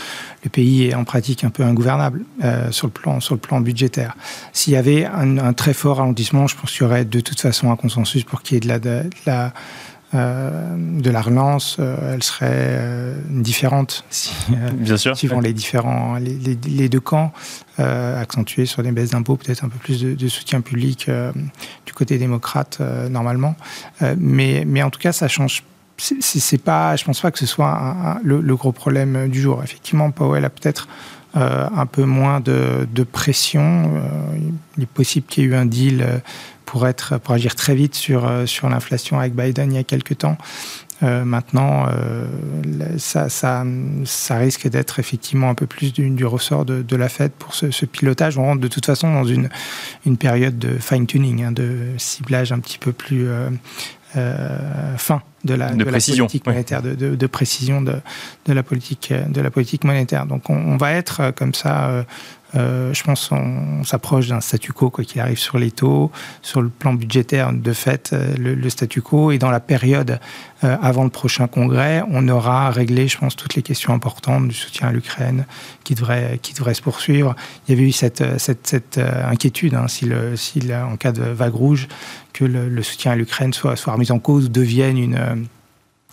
le pays est en pratique un peu ingouvernable euh, sur le plan sur le plan budgétaire. S'il y avait un, très fort ralentissement, je pense qu'il y aurait de toute façon un consensus pour qu'il y ait de la, de la de la relance, euh, elle serait euh, différente si,
Bien sûr,
suivant les différents les, deux camps, accentués sur des baisses d'impôts, peut-être un peu plus de, soutien public du côté démocrate normalement. mais, mais en tout cas, ça change c'est pas, je pense pas que ce soit le, gros problème du jour. Effectivement, Powell a peut-être un peu moins de, de pression. il est possible qu'il y ait eu un deal pour, être, pour agir très vite sur, euh, sur l'inflation avec Biden il y a quelques temps. Euh, maintenant, euh, ça, ça, ça, risque d'être effectivement un peu plus du, ressort de, de, la Fed pour ce, ce, pilotage. On rentre de toute façon dans une, une période de fine-tuning, hein, de ciblage un petit peu plus euh, euh fin de la,
de, précision,
politique monétaire, de, de, précision de, de, la politique, de la politique monétaire. Donc on, on va être comme ça euh, je pense qu'on s'approche d'un statu quo, quoi qu'il arrive, sur les taux, sur le plan budgétaire, de fait, euh, le, statu quo. Et dans la période euh, avant le prochain congrès, on aura réglé, je pense, toutes les questions importantes du soutien à l'Ukraine qui devrait, qui devrait se poursuivre. Il y avait eu cette, cette, cette inquiétude, hein, si, le, si en cas de vague rouge, que le, le soutien à l'Ukraine soit, soit remis en cause, devienne une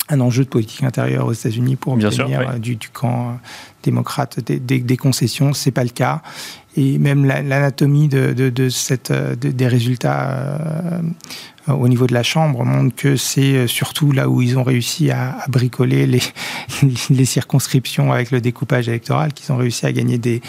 un enjeu de politique intérieure aux États-Unis pour obtenir euh, du, camp euh, démocrate des, des, des concessions. C'est pas le cas. Et même l'anatomie de, de, cette, euh, des résultats au niveau de la Chambre montre que c'est surtout là où ils ont réussi à, à bricoler les, les, circonscriptions avec le découpage électoral qu'ils ont réussi à gagner des,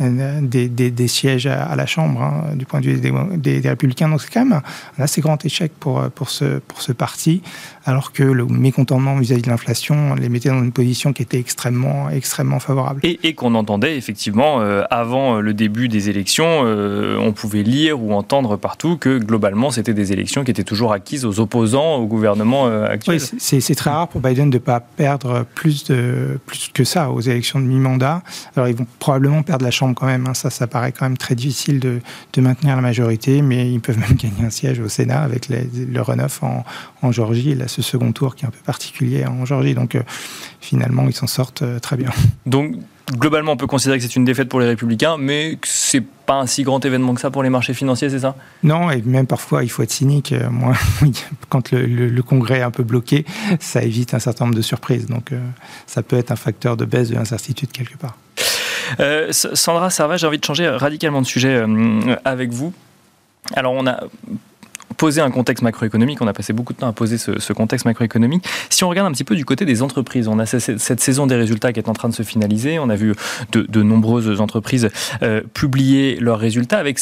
des, des, sièges à, la Chambre hein, du point de vue des, des républicains. Donc c'est quand même un assez grand échec pour, pour, ce, pour ce parti alors que le mécontentement vis-à-vis de l'inflation les mettait dans une position qui était extrêmement, extrêmement favorable.
Et, qu'on entendait effectivement, euh, avant euh, le début des élections, euh, on pouvait lire ou entendre partout que globalement, c'était des élections qui étaient toujours acquises aux opposants au gouvernement actuel.
Oui, c'est très rare pour Biden de ne pas perdre plus, de, plus que ça aux élections de mi-mandat. Alors, ils vont probablement perdre la Chambre quand même. Hein. Ça, ça paraît quand même très difficile de, de, maintenir la majorité, mais ils peuvent même gagner un siège au Sénat avec le runoff en, en Géorgie. Là, ce second tour qui est un peu particulier en Géorgie. Donc euh, finalement, ils s'en sortent euh, très bien.
Donc globalement, on peut considérer que c'est une défaite pour les républicains, mais que c'est pas un si grand événement que ça pour les marchés financiers, c'est ça?
Non, et même parfois, il faut être cynique. Euh, moi, quand le, Congrès est un peu bloqué, ça évite un certain nombre de surprises. Donc, ça peut être un facteur de baisse de l'incertitude quelque part.
Sandra Serva, j'ai envie de changer radicalement de sujet avec vous. Alors, on a poser un contexte macroéconomique. On a passé beaucoup de temps à poser ce, contexte macroéconomique. Si on regarde un petit peu du côté des entreprises, on a cette saison des résultats qui est en train de se finaliser. On a vu de, nombreuses entreprises euh, publier leurs résultats avec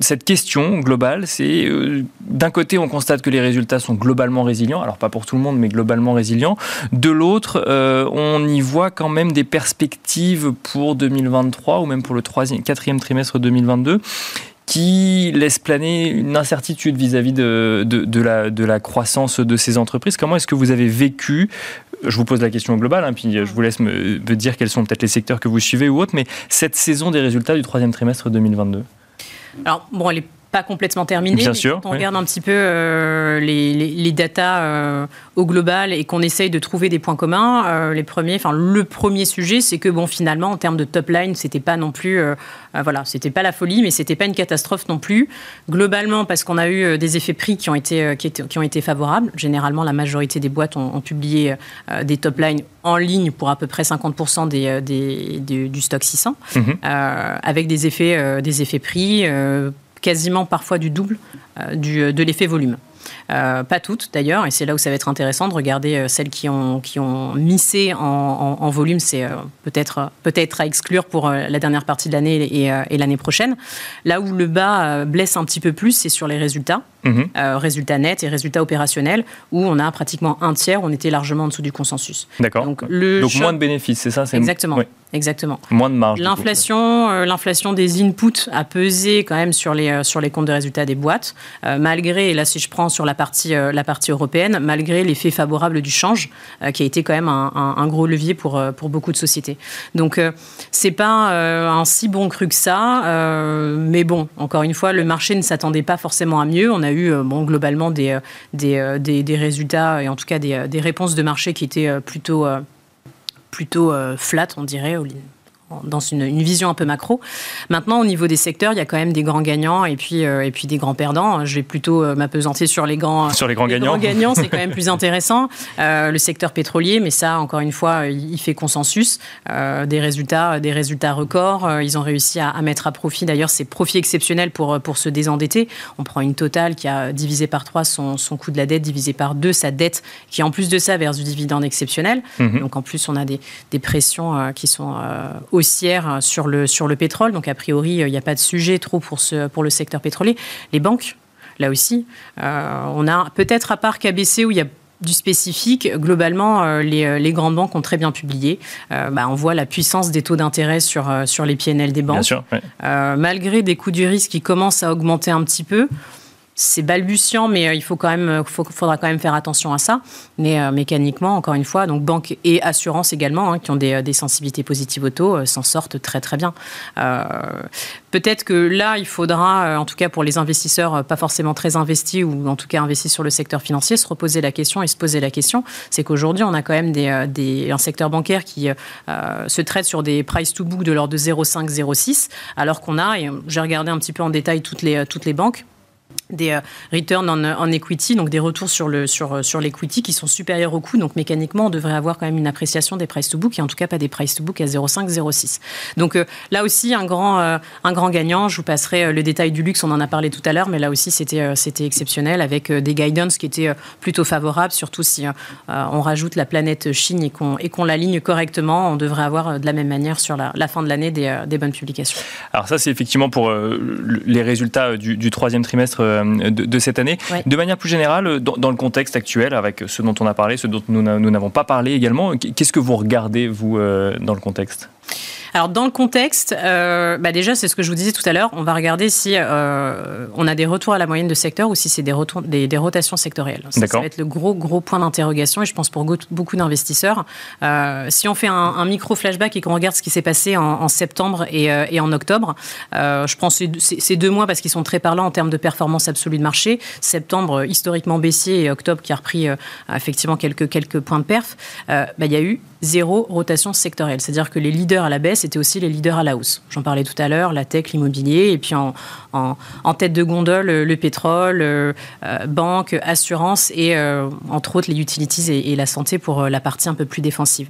cette question globale, c'est euh, d'un côté, on constate que les résultats sont globalement résilients, alors pas pour tout le monde, mais globalement résilients. De l'autre, euh, on y voit quand même des perspectives pour 2023 ou même pour le troisième, quatrième trimestre 2022 qui laisse planer une incertitude vis-à-vis de, la, croissance de ces entreprises. Comment est-ce que vous avez vécu je vous pose la question globale, hein, puis je vous laisse me, dire quels sont peut-être les secteurs que vous suivez ou autres, mais cette saison des résultats du troisième trimestre 2022
Alors, bon, elle est pas complètement terminé.
Bien
mais
sûr,
Quand on
oui.
regarde un petit peu euh, les, les, les datas euh, au global et qu'on essaye de trouver des points communs, euh, les premiers, enfin le premier sujet, c'est que bon finalement en termes de top line, c'était pas non plus, voilà, c'était pas la folie, mais c'était pas une catastrophe non plus. Globalement, parce qu'on a eu des effets prix qui ont été qui, étaient- qui ont été favorables. Généralement, la majorité des boîtes ont, ont publié des top lines en ligne pour à peu près 50% des, des- des- du stock 600,
Mhm.
euh, avec des effets, des effets prix. Euh, quasiment parfois du double euh, du, de l'effet volume. Euh, pas toutes d'ailleurs, et c'est là où ça va être intéressant de regarder euh, celles qui ont, qui ont missé en, en- volume. C'est euh, peut-être peut-être à exclure pour euh, la dernière partie de l'année et, euh, et l'année prochaine. Là où le bas euh, blesse un petit peu plus, c'est sur les résultats,
Mhm.
euh, résultats nets et résultats opérationnels, où on a pratiquement un tiers, on était largement en dessous du consensus.
D'accord.
Donc,
Donc,
le choc-
moins de bénéfices, c'est ça
Exactement.
oui.
Exactement.
Moins de marge.
L'inflation, euh, l'inflation des inputs a pesé quand même sur les euh, sur les comptes de résultats des boîtes, euh, malgré et là si je prends sur la partie la partie européenne, malgré l'effet favorable du change, qui a été quand même un, un- un gros levier pour pour beaucoup de sociétés. Donc c'est pas un si bon cru que ça, mais bon, encore une fois, le marché ne s'attendait pas forcément à mieux. On a eu euh, bon globalement des euh, euh, des des résultats et en tout cas des, réponses de marché qui étaient plutôt plutôt flat, on dirait, dans une, une vision un peu macro. Maintenant, au niveau des secteurs, il y a quand même des grands gagnants et puis, euh, et puis des grands perdants. Je vais plutôt euh, m'apesantir sur les grands,
Sur les grands
les
gagnants.
grands gagnants, c'est quand même plus intéressant. Euh, le secteur pétrolier, mais ça, encore une fois, il fait consensus. Des résultats, des résultats records. Ils ont réussi à, à mettre à profit, d'ailleurs, ces profits exceptionnels pour, pour se désendetter. On prend une totale qui a divisé par 3 son, son coût de la dette, divisé par 2 sa dette, qui en plus de ça verse du dividende exceptionnel.
Mhm.
Donc en plus, on a des, des pressions qui sont euh, sur le, sur le pétrole. Donc a priori, euh, il n'y a pas de sujet trop pour, ce, pour le secteur pétrolier. Les banques, là aussi, euh, on a peut-être à part KBC où il y a du spécifique, globalement, euh, les, les grandes banques ont très bien publié. Euh, bah, on voit la puissance des taux d'intérêt sur, sur les PNL des banques.
Bien sûr. ouais.
Euh, malgré des coûts du risque qui commencent à augmenter un petit peu, c'est balbutiant, mais euh, il faut quand même, euh, faudra quand même faire attention à ça. Mais euh, mécaniquement, encore une fois, donc banque et assurance également, hein, qui ont des, sensibilités positives au taux, euh, s'en sortent très très bien. Peut-être que là, il faudra, en tout cas pour les investisseurs pas forcément très investis ou en tout cas investis sur le secteur financier, se reposer la question et se poser la question. C'est qu'aujourd'hui, on a quand même un secteur bancaire qui se traite sur des price to book de l'ordre de 0,5, 0,6, alors qu'on a, et j'ai regardé un petit peu en détail toutes les, toutes les banques, des euh, return on, on equity, donc des retours sur le sur euh, sur l'equity qui sont supérieurs au coût. Donc mécaniquement, on devrait avoir quand même une appréciation des price to book et en tout cas pas des price to book à 0,5, 0,6. Donc euh, là aussi un grand euh, un grand gagnant. Je vous passerai euh, le détail du luxe, on en a parlé tout à l'heure, mais là aussi c'était euh, c'était exceptionnel avec euh, des guidance qui étaient euh, plutôt favorables, surtout si euh, euh, on rajoute la planète Chine et qu'on et qu'on l'aligne correctement, on devrait avoir euh, de la même manière sur la, fin de l'année des, euh, bonnes publications.
Alors ça, c'est effectivement pour euh, le- les résultats du, troisième trimestre euh, de, de cette année.
Ouais.
De manière plus générale, euh, dans, dans le contexte actuel, avec ce dont on a parlé, ce dont nous n'avons pas parlé également, qu'est-ce que vous regardez, vous, euh, dans le contexte?
Alors dans le contexte, euh, bah déjà c'est ce que je vous disais tout à l'heure, on va regarder si euh, on a des retours à la moyenne de secteur ou si c'est des, des, des rotations sectorielles. Ça, va être le gros gros point d'interrogation et je pense pour beaucoup d'investisseurs. Euh, si on fait un, un micro flashback et qu'on regarde ce qui s'est passé en, en septembre et, et en octobre, je c'est c'est deux mois parce qu'ils sont très parlants en termes de performance absolue de marché. Septembre historiquement baissier et octobre qui a repris effectivement quelques quelques points de perf. Bah, il y a eu zéro rotation sectorielle. C'est-à-dire que les leaders à la baisse étaient aussi les leaders à la hausse. J'en parlais tout à l'heure, la tech, l'immobilier, et puis en, en, en tête de gondole, le, le pétrole, euh, euh, banque, assurance, et euh, entre autres les utilities et, et la santé pour euh, la partie un peu plus défensive.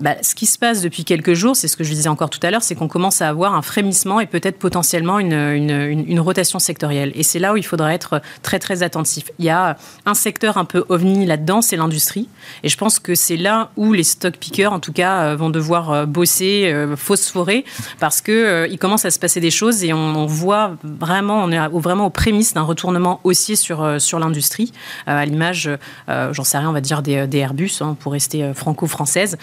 Bah, ce qui se passe depuis quelques jours, c'est ce que je disais encore tout à l'heure, c'est qu'on commence à avoir un frémissement et peut-être potentiellement une, rotation sectorielle. Et c'est là où il faudra être très très attentif. Il y a un secteur un peu ovni là-dedans, c'est l'industrie. Et je pense que c'est là où les stock pickers, en tout cas, euh, vont devoir euh, bosser, euh, phosphorer, parce que euh, il commence à se passer des choses et on, voit vraiment, on est vraiment aux prémices d'un retournement haussier sur sur l'industrie, à l'image, j'en sais rien, on va dire des, Airbus, hein, pour rester franco-française.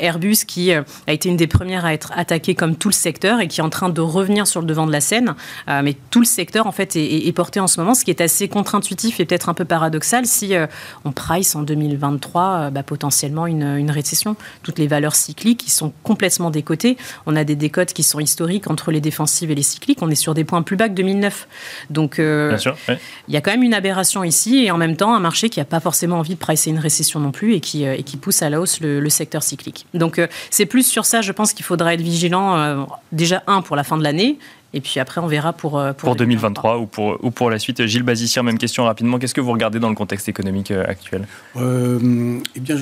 Airbus qui a été une des premières à être attaquée comme tout le secteur et qui est en train de revenir sur le devant de la scène. mais tout le secteur en fait est, porté en ce moment, ce qui est assez contre-intuitif et peut-être un peu paradoxal si on price en 2023 bah, potentiellement une, une récession. Toutes les valeurs cycliques qui sont complètement décotées. On a des décotes qui sont historiques entre les défensives et les cycliques. On est sur des points plus bas que 2009. Donc, euh, il y a quand même une aberration ici et en même temps un marché qui n'a pas forcément envie de pricer une récession non plus et qui, euh, et qui pousse à la hausse le, secteur cyclique. Donc, euh, c'est plus sur ça, je pense qu'il faudra être vigilant. déjà, un, pour la fin de l'année, et puis après, on verra pour,
pour, 2023 ou pour, ou pour la suite. Gilles Bazissier, même question rapidement. Qu'est-ce que vous regardez dans le contexte économique actuel?
Eh bien,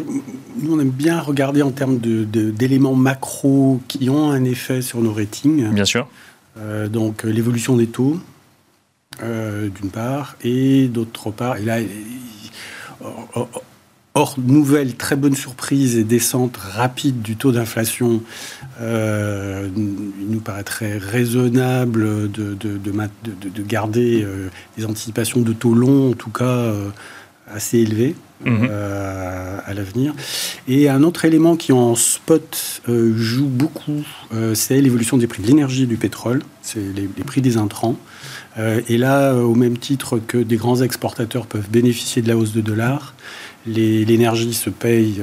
Nous, on aime bien regarder en termes d'éléments de, macro qui ont un effet sur nos ratings.
Bien sûr.
Euh, donc euh, l'évolution des taux, euh, d'une part, et d'autre part, et là, hors nouvelle très bonne surprise et descente rapide du taux d'inflation, il nous paraîtrait raisonnable de, de, de, garder des anticipations de taux longs, en tout cas assez élevées. Mhm. Euh, à l'avenir. Et un autre élément qui en spot euh, joue beaucoup, euh, c'est l'évolution des prix de l'énergie et du pétrole, c'est les, prix des intrants. et là, au même titre que des grands exportateurs peuvent bénéficier de la hausse de dollars, l'énergie se paye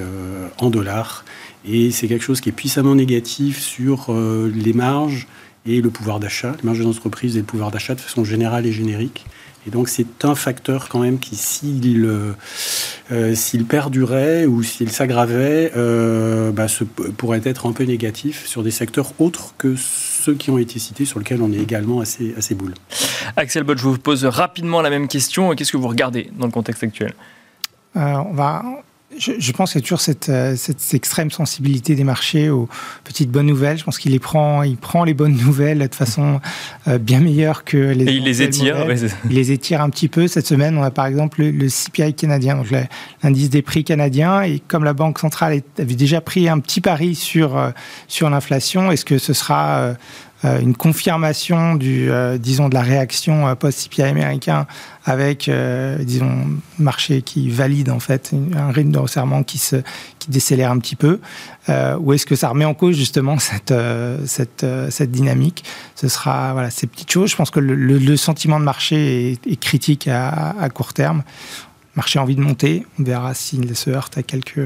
en dollars. Et c'est quelque chose qui est puissamment négatif sur les marges et le pouvoir d'achat, les marges des entreprises et le pouvoir d'achat de façon générale et générique. Et donc c'est un facteur quand même qui, s'il euh, euh perdurait ou s'il s'aggravait, euh, bah, pourrait être un peu négatif sur des secteurs autres que ceux qui ont été cités, sur lesquels on est également assez, assez boule.
Axel Bott, je vous pose rapidement la même question. Qu'est-ce que vous regardez dans le contexte actuel?
euh, on va je, pense qu'il y a toujours cette, euh, cette, extrême sensibilité des marchés aux petites bonnes nouvelles. Je pense qu'il les prend, il prend les bonnes nouvelles de façon euh, bien meilleure que les.
Et il les étire.
il les étire un petit peu. Cette semaine, on a par exemple le, CPI canadien, donc l'indice des prix canadiens. Et comme la Banque centrale avait déjà pris un petit pari sur euh, sur l'inflation, est-ce que ce sera euh, une confirmation du, euh, disons, de la réaction euh, post-CPI américain avec, disons, marché qui valide en fait un rythme de resserrement qui se qui décélère un petit peu, ou est-ce que ça remet en cause justement cette cette, cette dynamique? Ce sera voilà ces petites choses. Je pense que le, sentiment de marché est, critique à, court terme. Marché a envie de monter. On verra s'il se heurte à quelques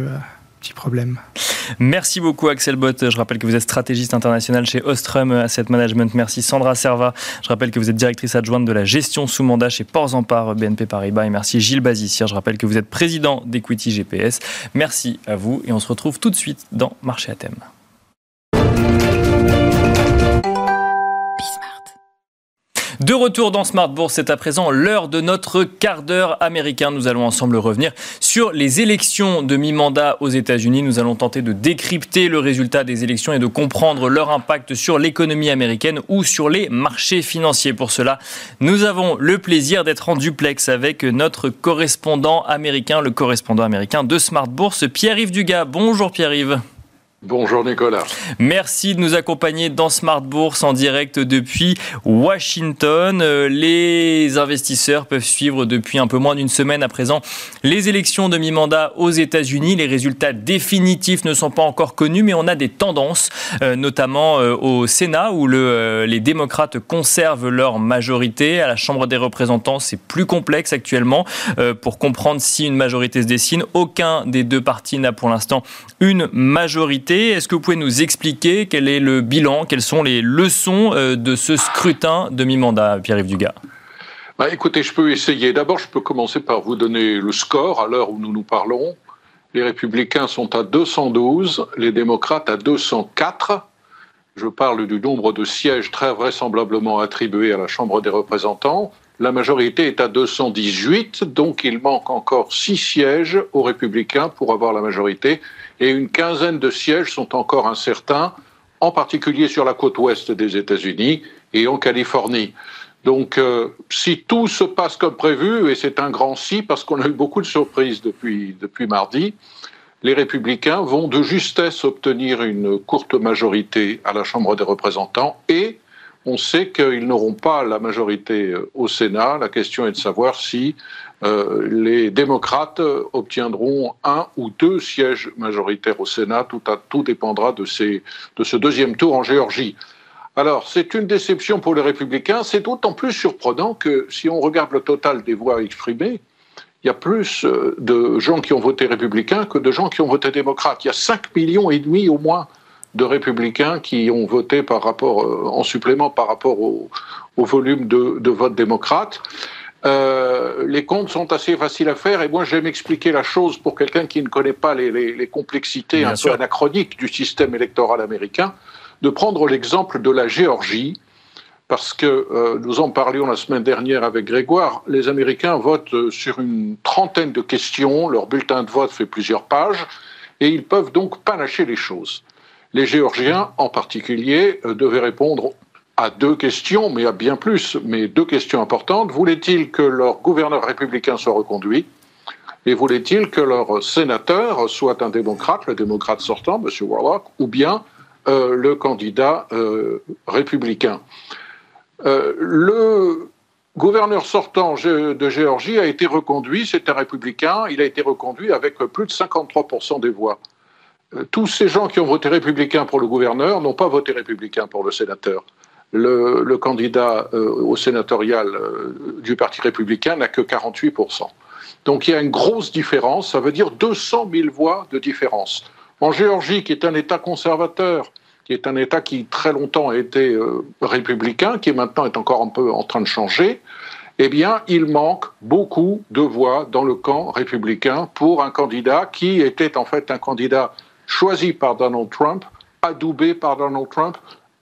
Merci beaucoup Axel Bott. Je rappelle que vous êtes stratégiste international chez Ostrom Asset Management. Merci Sandra Serva. Je rappelle que vous êtes directrice adjointe de la gestion sous mandat chez Ports en BNP Paribas. Et merci Gilles Bazissier. Je rappelle que vous êtes président d'Equity GPS. Merci à vous et on se retrouve tout de suite dans Marché à thème. De retour dans Smart Bourse, c'est à présent l'heure de notre quart d'heure américain. Nous allons ensemble revenir sur les élections de mi-mandat aux États-Unis. Nous allons tenter de décrypter le résultat des élections et de comprendre leur impact sur l'économie américaine ou sur les marchés financiers. Pour cela, nous avons le plaisir d'être en duplex avec notre correspondant américain, le correspondant américain de Smart Bourse, Pierre-Yves Dugas. Bonjour Pierre-Yves.
Bonjour Nicolas.
Merci de nous accompagner dans Smart Bourse en direct depuis Washington. Euh, les investisseurs peuvent suivre depuis un peu moins d'une semaine à présent les élections de mi-mandat aux États-Unis. Les résultats définitifs ne sont pas encore connus, mais on a des tendances, euh, notamment euh, au Sénat où les démocrates conservent leur majorité. À la Chambre des représentants, c'est plus complexe actuellement pour comprendre si une majorité se dessine. Aucun des deux partis n'a pour l'instant une majorité. Est-ce que vous pouvez nous expliquer quel est le bilan, quelles sont les leçons euh, de ce scrutin de mi-mandat, Pierre-Yves Dugas?
Bah, Écoutez, je peux essayer. D'abord, je peux commencer par vous donner le score à l'heure où nous nous parlons. Les républicains sont à 212, les démocrates à 204. Je parle du nombre de sièges très vraisemblablement attribués à la Chambre des représentants. La majorité est à 218, donc il manque encore six sièges aux républicains pour avoir la majorité et une quinzaine de sièges sont encore incertains, en particulier sur la côte ouest des États-Unis et en Californie. Donc, euh, si tout se passe comme prévu, et c'est un grand si parce qu'on a eu beaucoup de surprises depuis, depuis mardi, les républicains vont de justesse obtenir une courte majorité à la Chambre des représentants et on sait qu'ils n'auront pas la majorité euh, au Sénat. La question est de savoir si euh, les démocrates obtiendront un ou deux sièges majoritaires au Sénat. Tout, tout dépendra de ce deuxième tour en Géorgie. Alors, c'est une déception pour les républicains. C'est d'autant plus surprenant que si on regarde le total des voix exprimées, il y a plus euh, de gens qui ont voté républicain que de gens qui ont voté démocrate. Il y a 5 millions et demi au moins de républicains qui ont voté par rapport, euh, en supplément par rapport au, volume de, de vote démocrate. Euh, les comptes sont assez faciles à faire et moi j'aime expliquer la chose pour quelqu'un qui ne connaît pas les, complexités un peu anachroniques du système électoral américain de prendre l'exemple de la Géorgie, parce que euh, nous en parlions la semaine dernière avec Grégoire, les Américains votent sur une trentaine de questions, leur bulletin de vote fait plusieurs pages, et ils peuvent donc panacher les choses. Les Géorgiens, en particulier, euh, devaient répondre à deux questions, mais à bien plus, mais deux questions importantes. Voulaient-ils que leur gouverneur républicain soit reconduit et voulaient-ils que leur sénateur soit un démocrate, le démocrate sortant, M. Warlock, ou bien euh, le candidat euh, républicain? Le gouverneur sortant de Géorgie a été reconduit, c'est un républicain, il a été reconduit avec plus de 53% des voix. Tous ces gens qui ont voté républicain pour le gouverneur n'ont pas voté républicain pour le sénateur. Le, candidat au sénatorial du Parti républicain n'a que 48%. Donc il y a une grosse différence, ça veut dire 200 000 voix de différence. En Géorgie, qui est un État conservateur, qui est un État qui très longtemps a été euh, républicain, qui maintenant est encore un peu en train de changer, eh bien, il manque beaucoup de voix dans le camp républicain pour un candidat qui était en fait un candidat choisi par Donald Trump, adoubé par Donald Trump,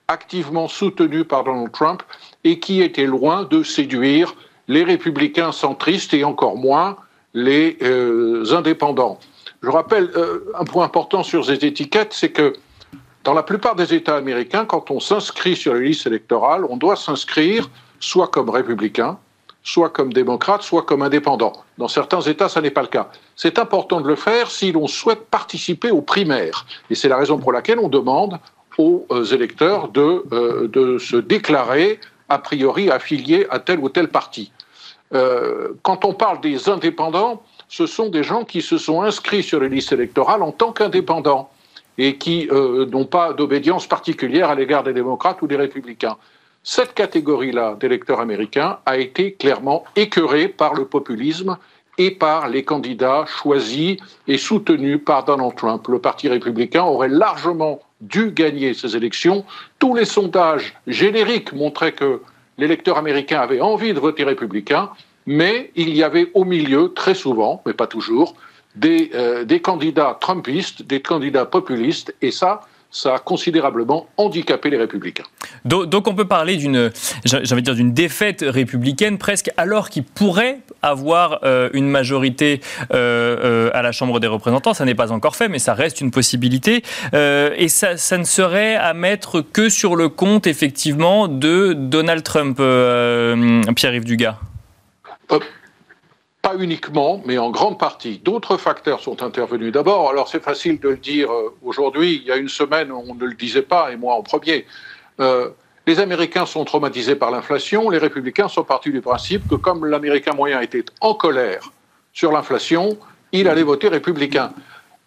activement soutenu par Donald Trump, et qui était loin de séduire les républicains centristes et encore moins les euh, indépendants. Je rappelle euh, un point important sur ces étiquettes, c'est que dans la plupart des États américains, quand on s'inscrit sur les listes électorales, on doit s'inscrire soit comme républicain, soit comme démocrate, soit comme indépendant. Dans certains États, ça n'est pas le cas. C'est important de le faire si l'on souhaite participer aux primaires. Et c'est la raison pour laquelle on demande aux euh, électeurs de, euh, de se déclarer a priori affiliés à tel ou tel parti. quand on parle des indépendants, ce sont des gens qui se sont inscrits sur les listes électorales en tant qu'indépendants et qui euh, n'ont pas d'obédience particulière à l'égard des démocrates ou des républicains. Cette catégorie-là d'électeurs américains a été clairement écœurée par le populisme et par les candidats choisis et soutenus par Donald Trump. Le Parti républicain aurait largement dû gagner ces élections. Tous les sondages génériques montraient que l'électeur américain avait envie de voter républicain mais il y avait au milieu, très souvent, mais pas toujours, des, euh, des candidats trumpistes, des candidats populistes, et ça, ça a considérablement handicapé les républicains.
Donc, on peut parler d'une, dire d'une défaite républicaine presque, alors qu'il pourrait avoir euh, une majorité euh, à la Chambre des représentants. Ça n'est pas encore fait, mais ça reste une possibilité. et ça, ça, ne serait à mettre que sur le compte effectivement de Donald Trump, Pierre-Yves Dugas.
Euh, pas uniquement, mais en grande partie. D'autres facteurs sont intervenus. D'abord, alors c'est facile de le dire euh, aujourd'hui, il y a une semaine, on ne le disait pas, et moi en premier. Euh, les Américains sont traumatisés par l'inflation, les républicains sont partis du principe que comme l'Américain moyen était en colère sur l'inflation, il allait voter républicain.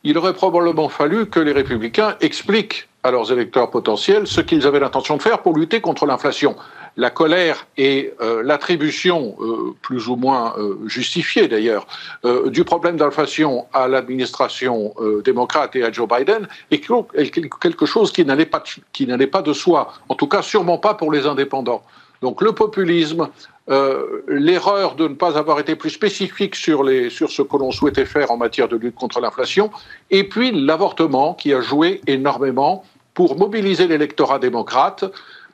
Il aurait probablement fallu que les républicains expliquent à leurs électeurs potentiels ce qu'ils avaient l'intention de faire pour lutter contre l'inflation la colère et euh, l'attribution, euh, plus ou moins euh, justifiée d'ailleurs, du problème d'inflation à l'administration démocrate et à Joe Biden est quelque chose qui n'allait pas, pas de soi. En tout cas, sûrement pas pour les indépendants. Donc le populisme, l'erreur de ne pas avoir été plus spécifique sur, sur ce que l'on souhaitait faire en matière de lutte contre l'inflation, et puis l'avortement qui a joué énormément pour mobiliser l'électorat démocrate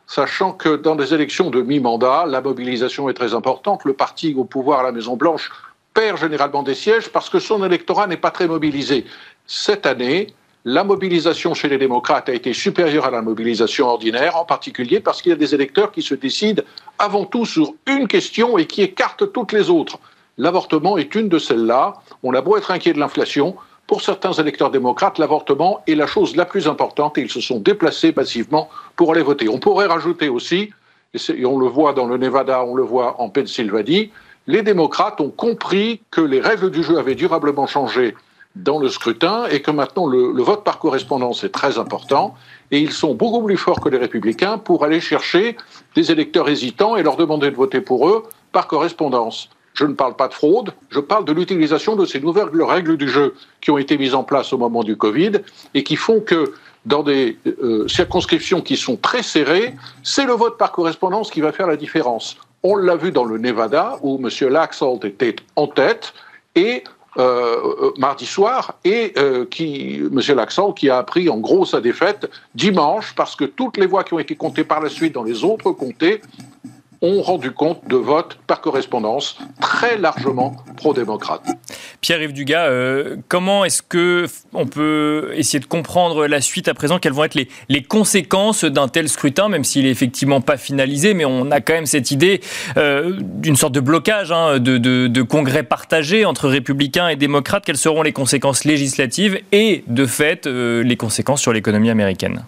sachant que dans des élections de mi-mandat, la mobilisation est très importante. Le parti au pouvoir à la Maison-Blanche perd généralement des sièges parce que son électorat n'est pas très mobilisé. Cette année, la mobilisation chez les démocrates a été supérieure à la mobilisation ordinaire, en particulier parce qu'il y a des électeurs qui se décident avant tout sur une question et qui écartent toutes les autres. L'avortement est une de celles-là. On a beau être inquiet de l'inflation, pour certains électeurs démocrates, l'avortement est la chose la plus importante et ils se sont déplacés massivement pour aller voter. On pourrait rajouter aussi, et on le voit dans le Nevada, on le voit en Pennsylvanie, les démocrates ont compris que les règles du jeu avaient durablement changé dans le scrutin et que maintenant le, le, vote par correspondance est très important et ils sont beaucoup plus forts que les républicains pour aller chercher des électeurs hésitants et leur demander de voter pour eux par correspondance. Je ne parle pas de fraude, je parle de l'utilisation de ces nouvelles règles du jeu qui ont été mises en place au moment du Covid et qui font que dans des euh, circonscriptions qui sont très serrées, c'est le vote par correspondance qui va faire la différence. On l'a vu dans le Nevada où M. Laxalt était en tête et euh, mardi soir et euh, qui, M. Laxalt qui a appris en gros sa défaite dimanche parce que toutes les voix qui ont été comptées par la suite dans les autres comtés ont rendu compte de votes par correspondance très largement pro-démocrates.
Pierre-Yves Dugas, euh, comment est-ce que on peut essayer de comprendre la suite à présent? Quelles vont être les, conséquences d'un tel scrutin, même s'il est effectivement pas finalisé, mais on a quand même cette idée euh, d'une sorte de blocage, hein, de, congrès partagé entre républicains et démocrates. Quelles seront les conséquences législatives et, de fait, euh, les conséquences sur l'économie américaine?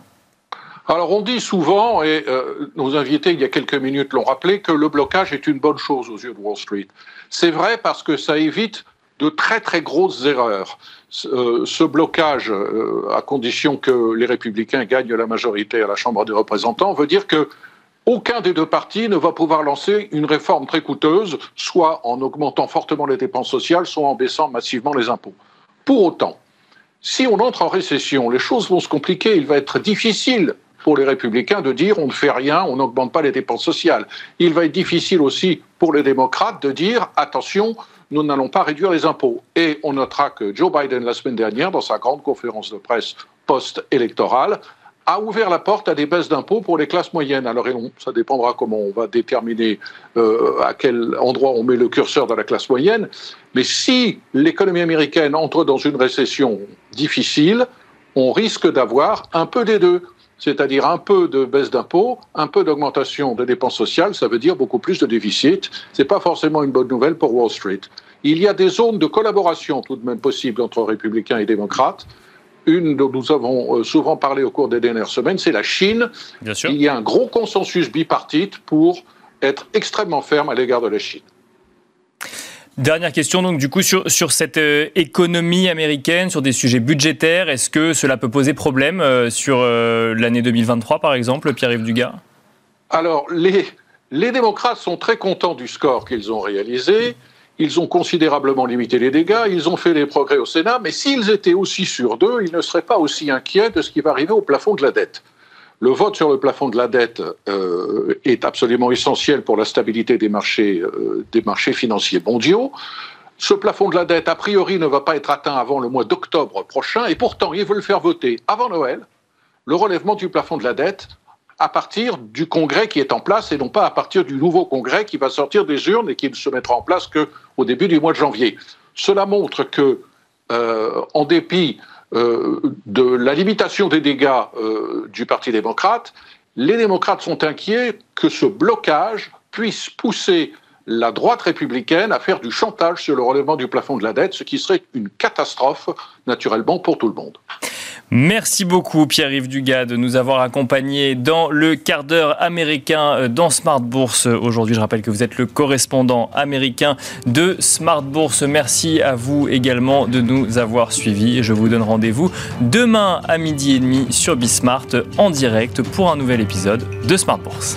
Alors on dit souvent, et euh, nos invités il y a quelques minutes l'ont rappelé, que le blocage est une bonne chose aux yeux de Wall Street. C'est vrai parce que ça évite de très très grosses erreurs. Euh, ce blocage, euh, à condition que les républicains gagnent la majorité à la Chambre des représentants, veut dire que aucun des deux partis ne va pouvoir lancer une réforme très coûteuse, soit en augmentant fortement les dépenses sociales, soit en baissant massivement les impôts. Pour autant, si on entre en récession, les choses vont se compliquer. Il va être difficile pour les républicains de dire on ne fait rien, on n'augmente pas les dépenses sociales. Il va être difficile aussi pour les démocrates de dire attention, nous n'allons pas réduire les impôts. Et on notera que Joe Biden, la semaine dernière, dans sa grande conférence de presse post-électorale, a ouvert la porte à des baisses d'impôts pour les classes moyennes. Alors, ça dépendra comment on va déterminer euh, à quel endroit on met le curseur dans la classe moyenne. Mais si l'économie américaine entre dans une récession difficile, on risque d'avoir un peu des deux c'est-à-dire un peu de baisse d'impôts, un peu d'augmentation des dépenses sociales, ça veut dire beaucoup plus de déficit. Ce n'est pas forcément une bonne nouvelle pour Wall Street. Il y a des zones de collaboration tout de même possibles entre républicains et démocrates. Une dont nous avons euh, souvent parlé au cours des dernières semaines, c'est la Chine.
Bien sûr.
Il y a un gros consensus bipartite pour être extrêmement ferme à l'égard de la Chine.
Dernière question, donc, du coup, sur, sur cette euh, économie américaine, sur des sujets budgétaires, est-ce que cela peut poser problème euh, sur euh, l'année 2023, par exemple, Pierre-Yves Dugas?
Alors, les, les démocrates sont très contents du score qu'ils ont réalisé. Ils ont considérablement limité les dégâts, ils ont fait des progrès au Sénat, mais s'ils étaient aussi sûrs d'eux, ils ne seraient pas aussi inquiets de ce qui va arriver au plafond de la dette. Le vote sur le plafond de la dette euh, est absolument essentiel pour la stabilité des marchés, euh, des marchés financiers mondiaux. Ce plafond de la dette, a priori, ne va pas être atteint avant le mois d'octobre prochain, et pourtant, ils veulent faire voter avant Noël le relèvement du plafond de la dette à partir du congrès qui est en place et non pas à partir du nouveau congrès qui va sortir des urnes et qui ne se mettra en place qu'au début du mois de janvier. Cela montre que, euh, en dépit euh, de la limitation des dégâts euh, du Parti démocrate, les démocrates sont inquiets que ce blocage puisse pousser la droite républicaine à faire du chantage sur le relèvement du plafond de la dette, ce qui serait une catastrophe, naturellement, pour tout le monde.
Merci beaucoup Pierre-Yves Dugas de nous avoir accompagnés dans le quart d'heure américain euh, dans Smart Bourse. Aujourd'hui, je rappelle que vous êtes le correspondant américain de Smart Bourse. Merci à vous également de nous avoir suivis. Je vous donne rendez-vous demain à midi et demi sur Bismart en direct pour un nouvel épisode de Smart Bourse.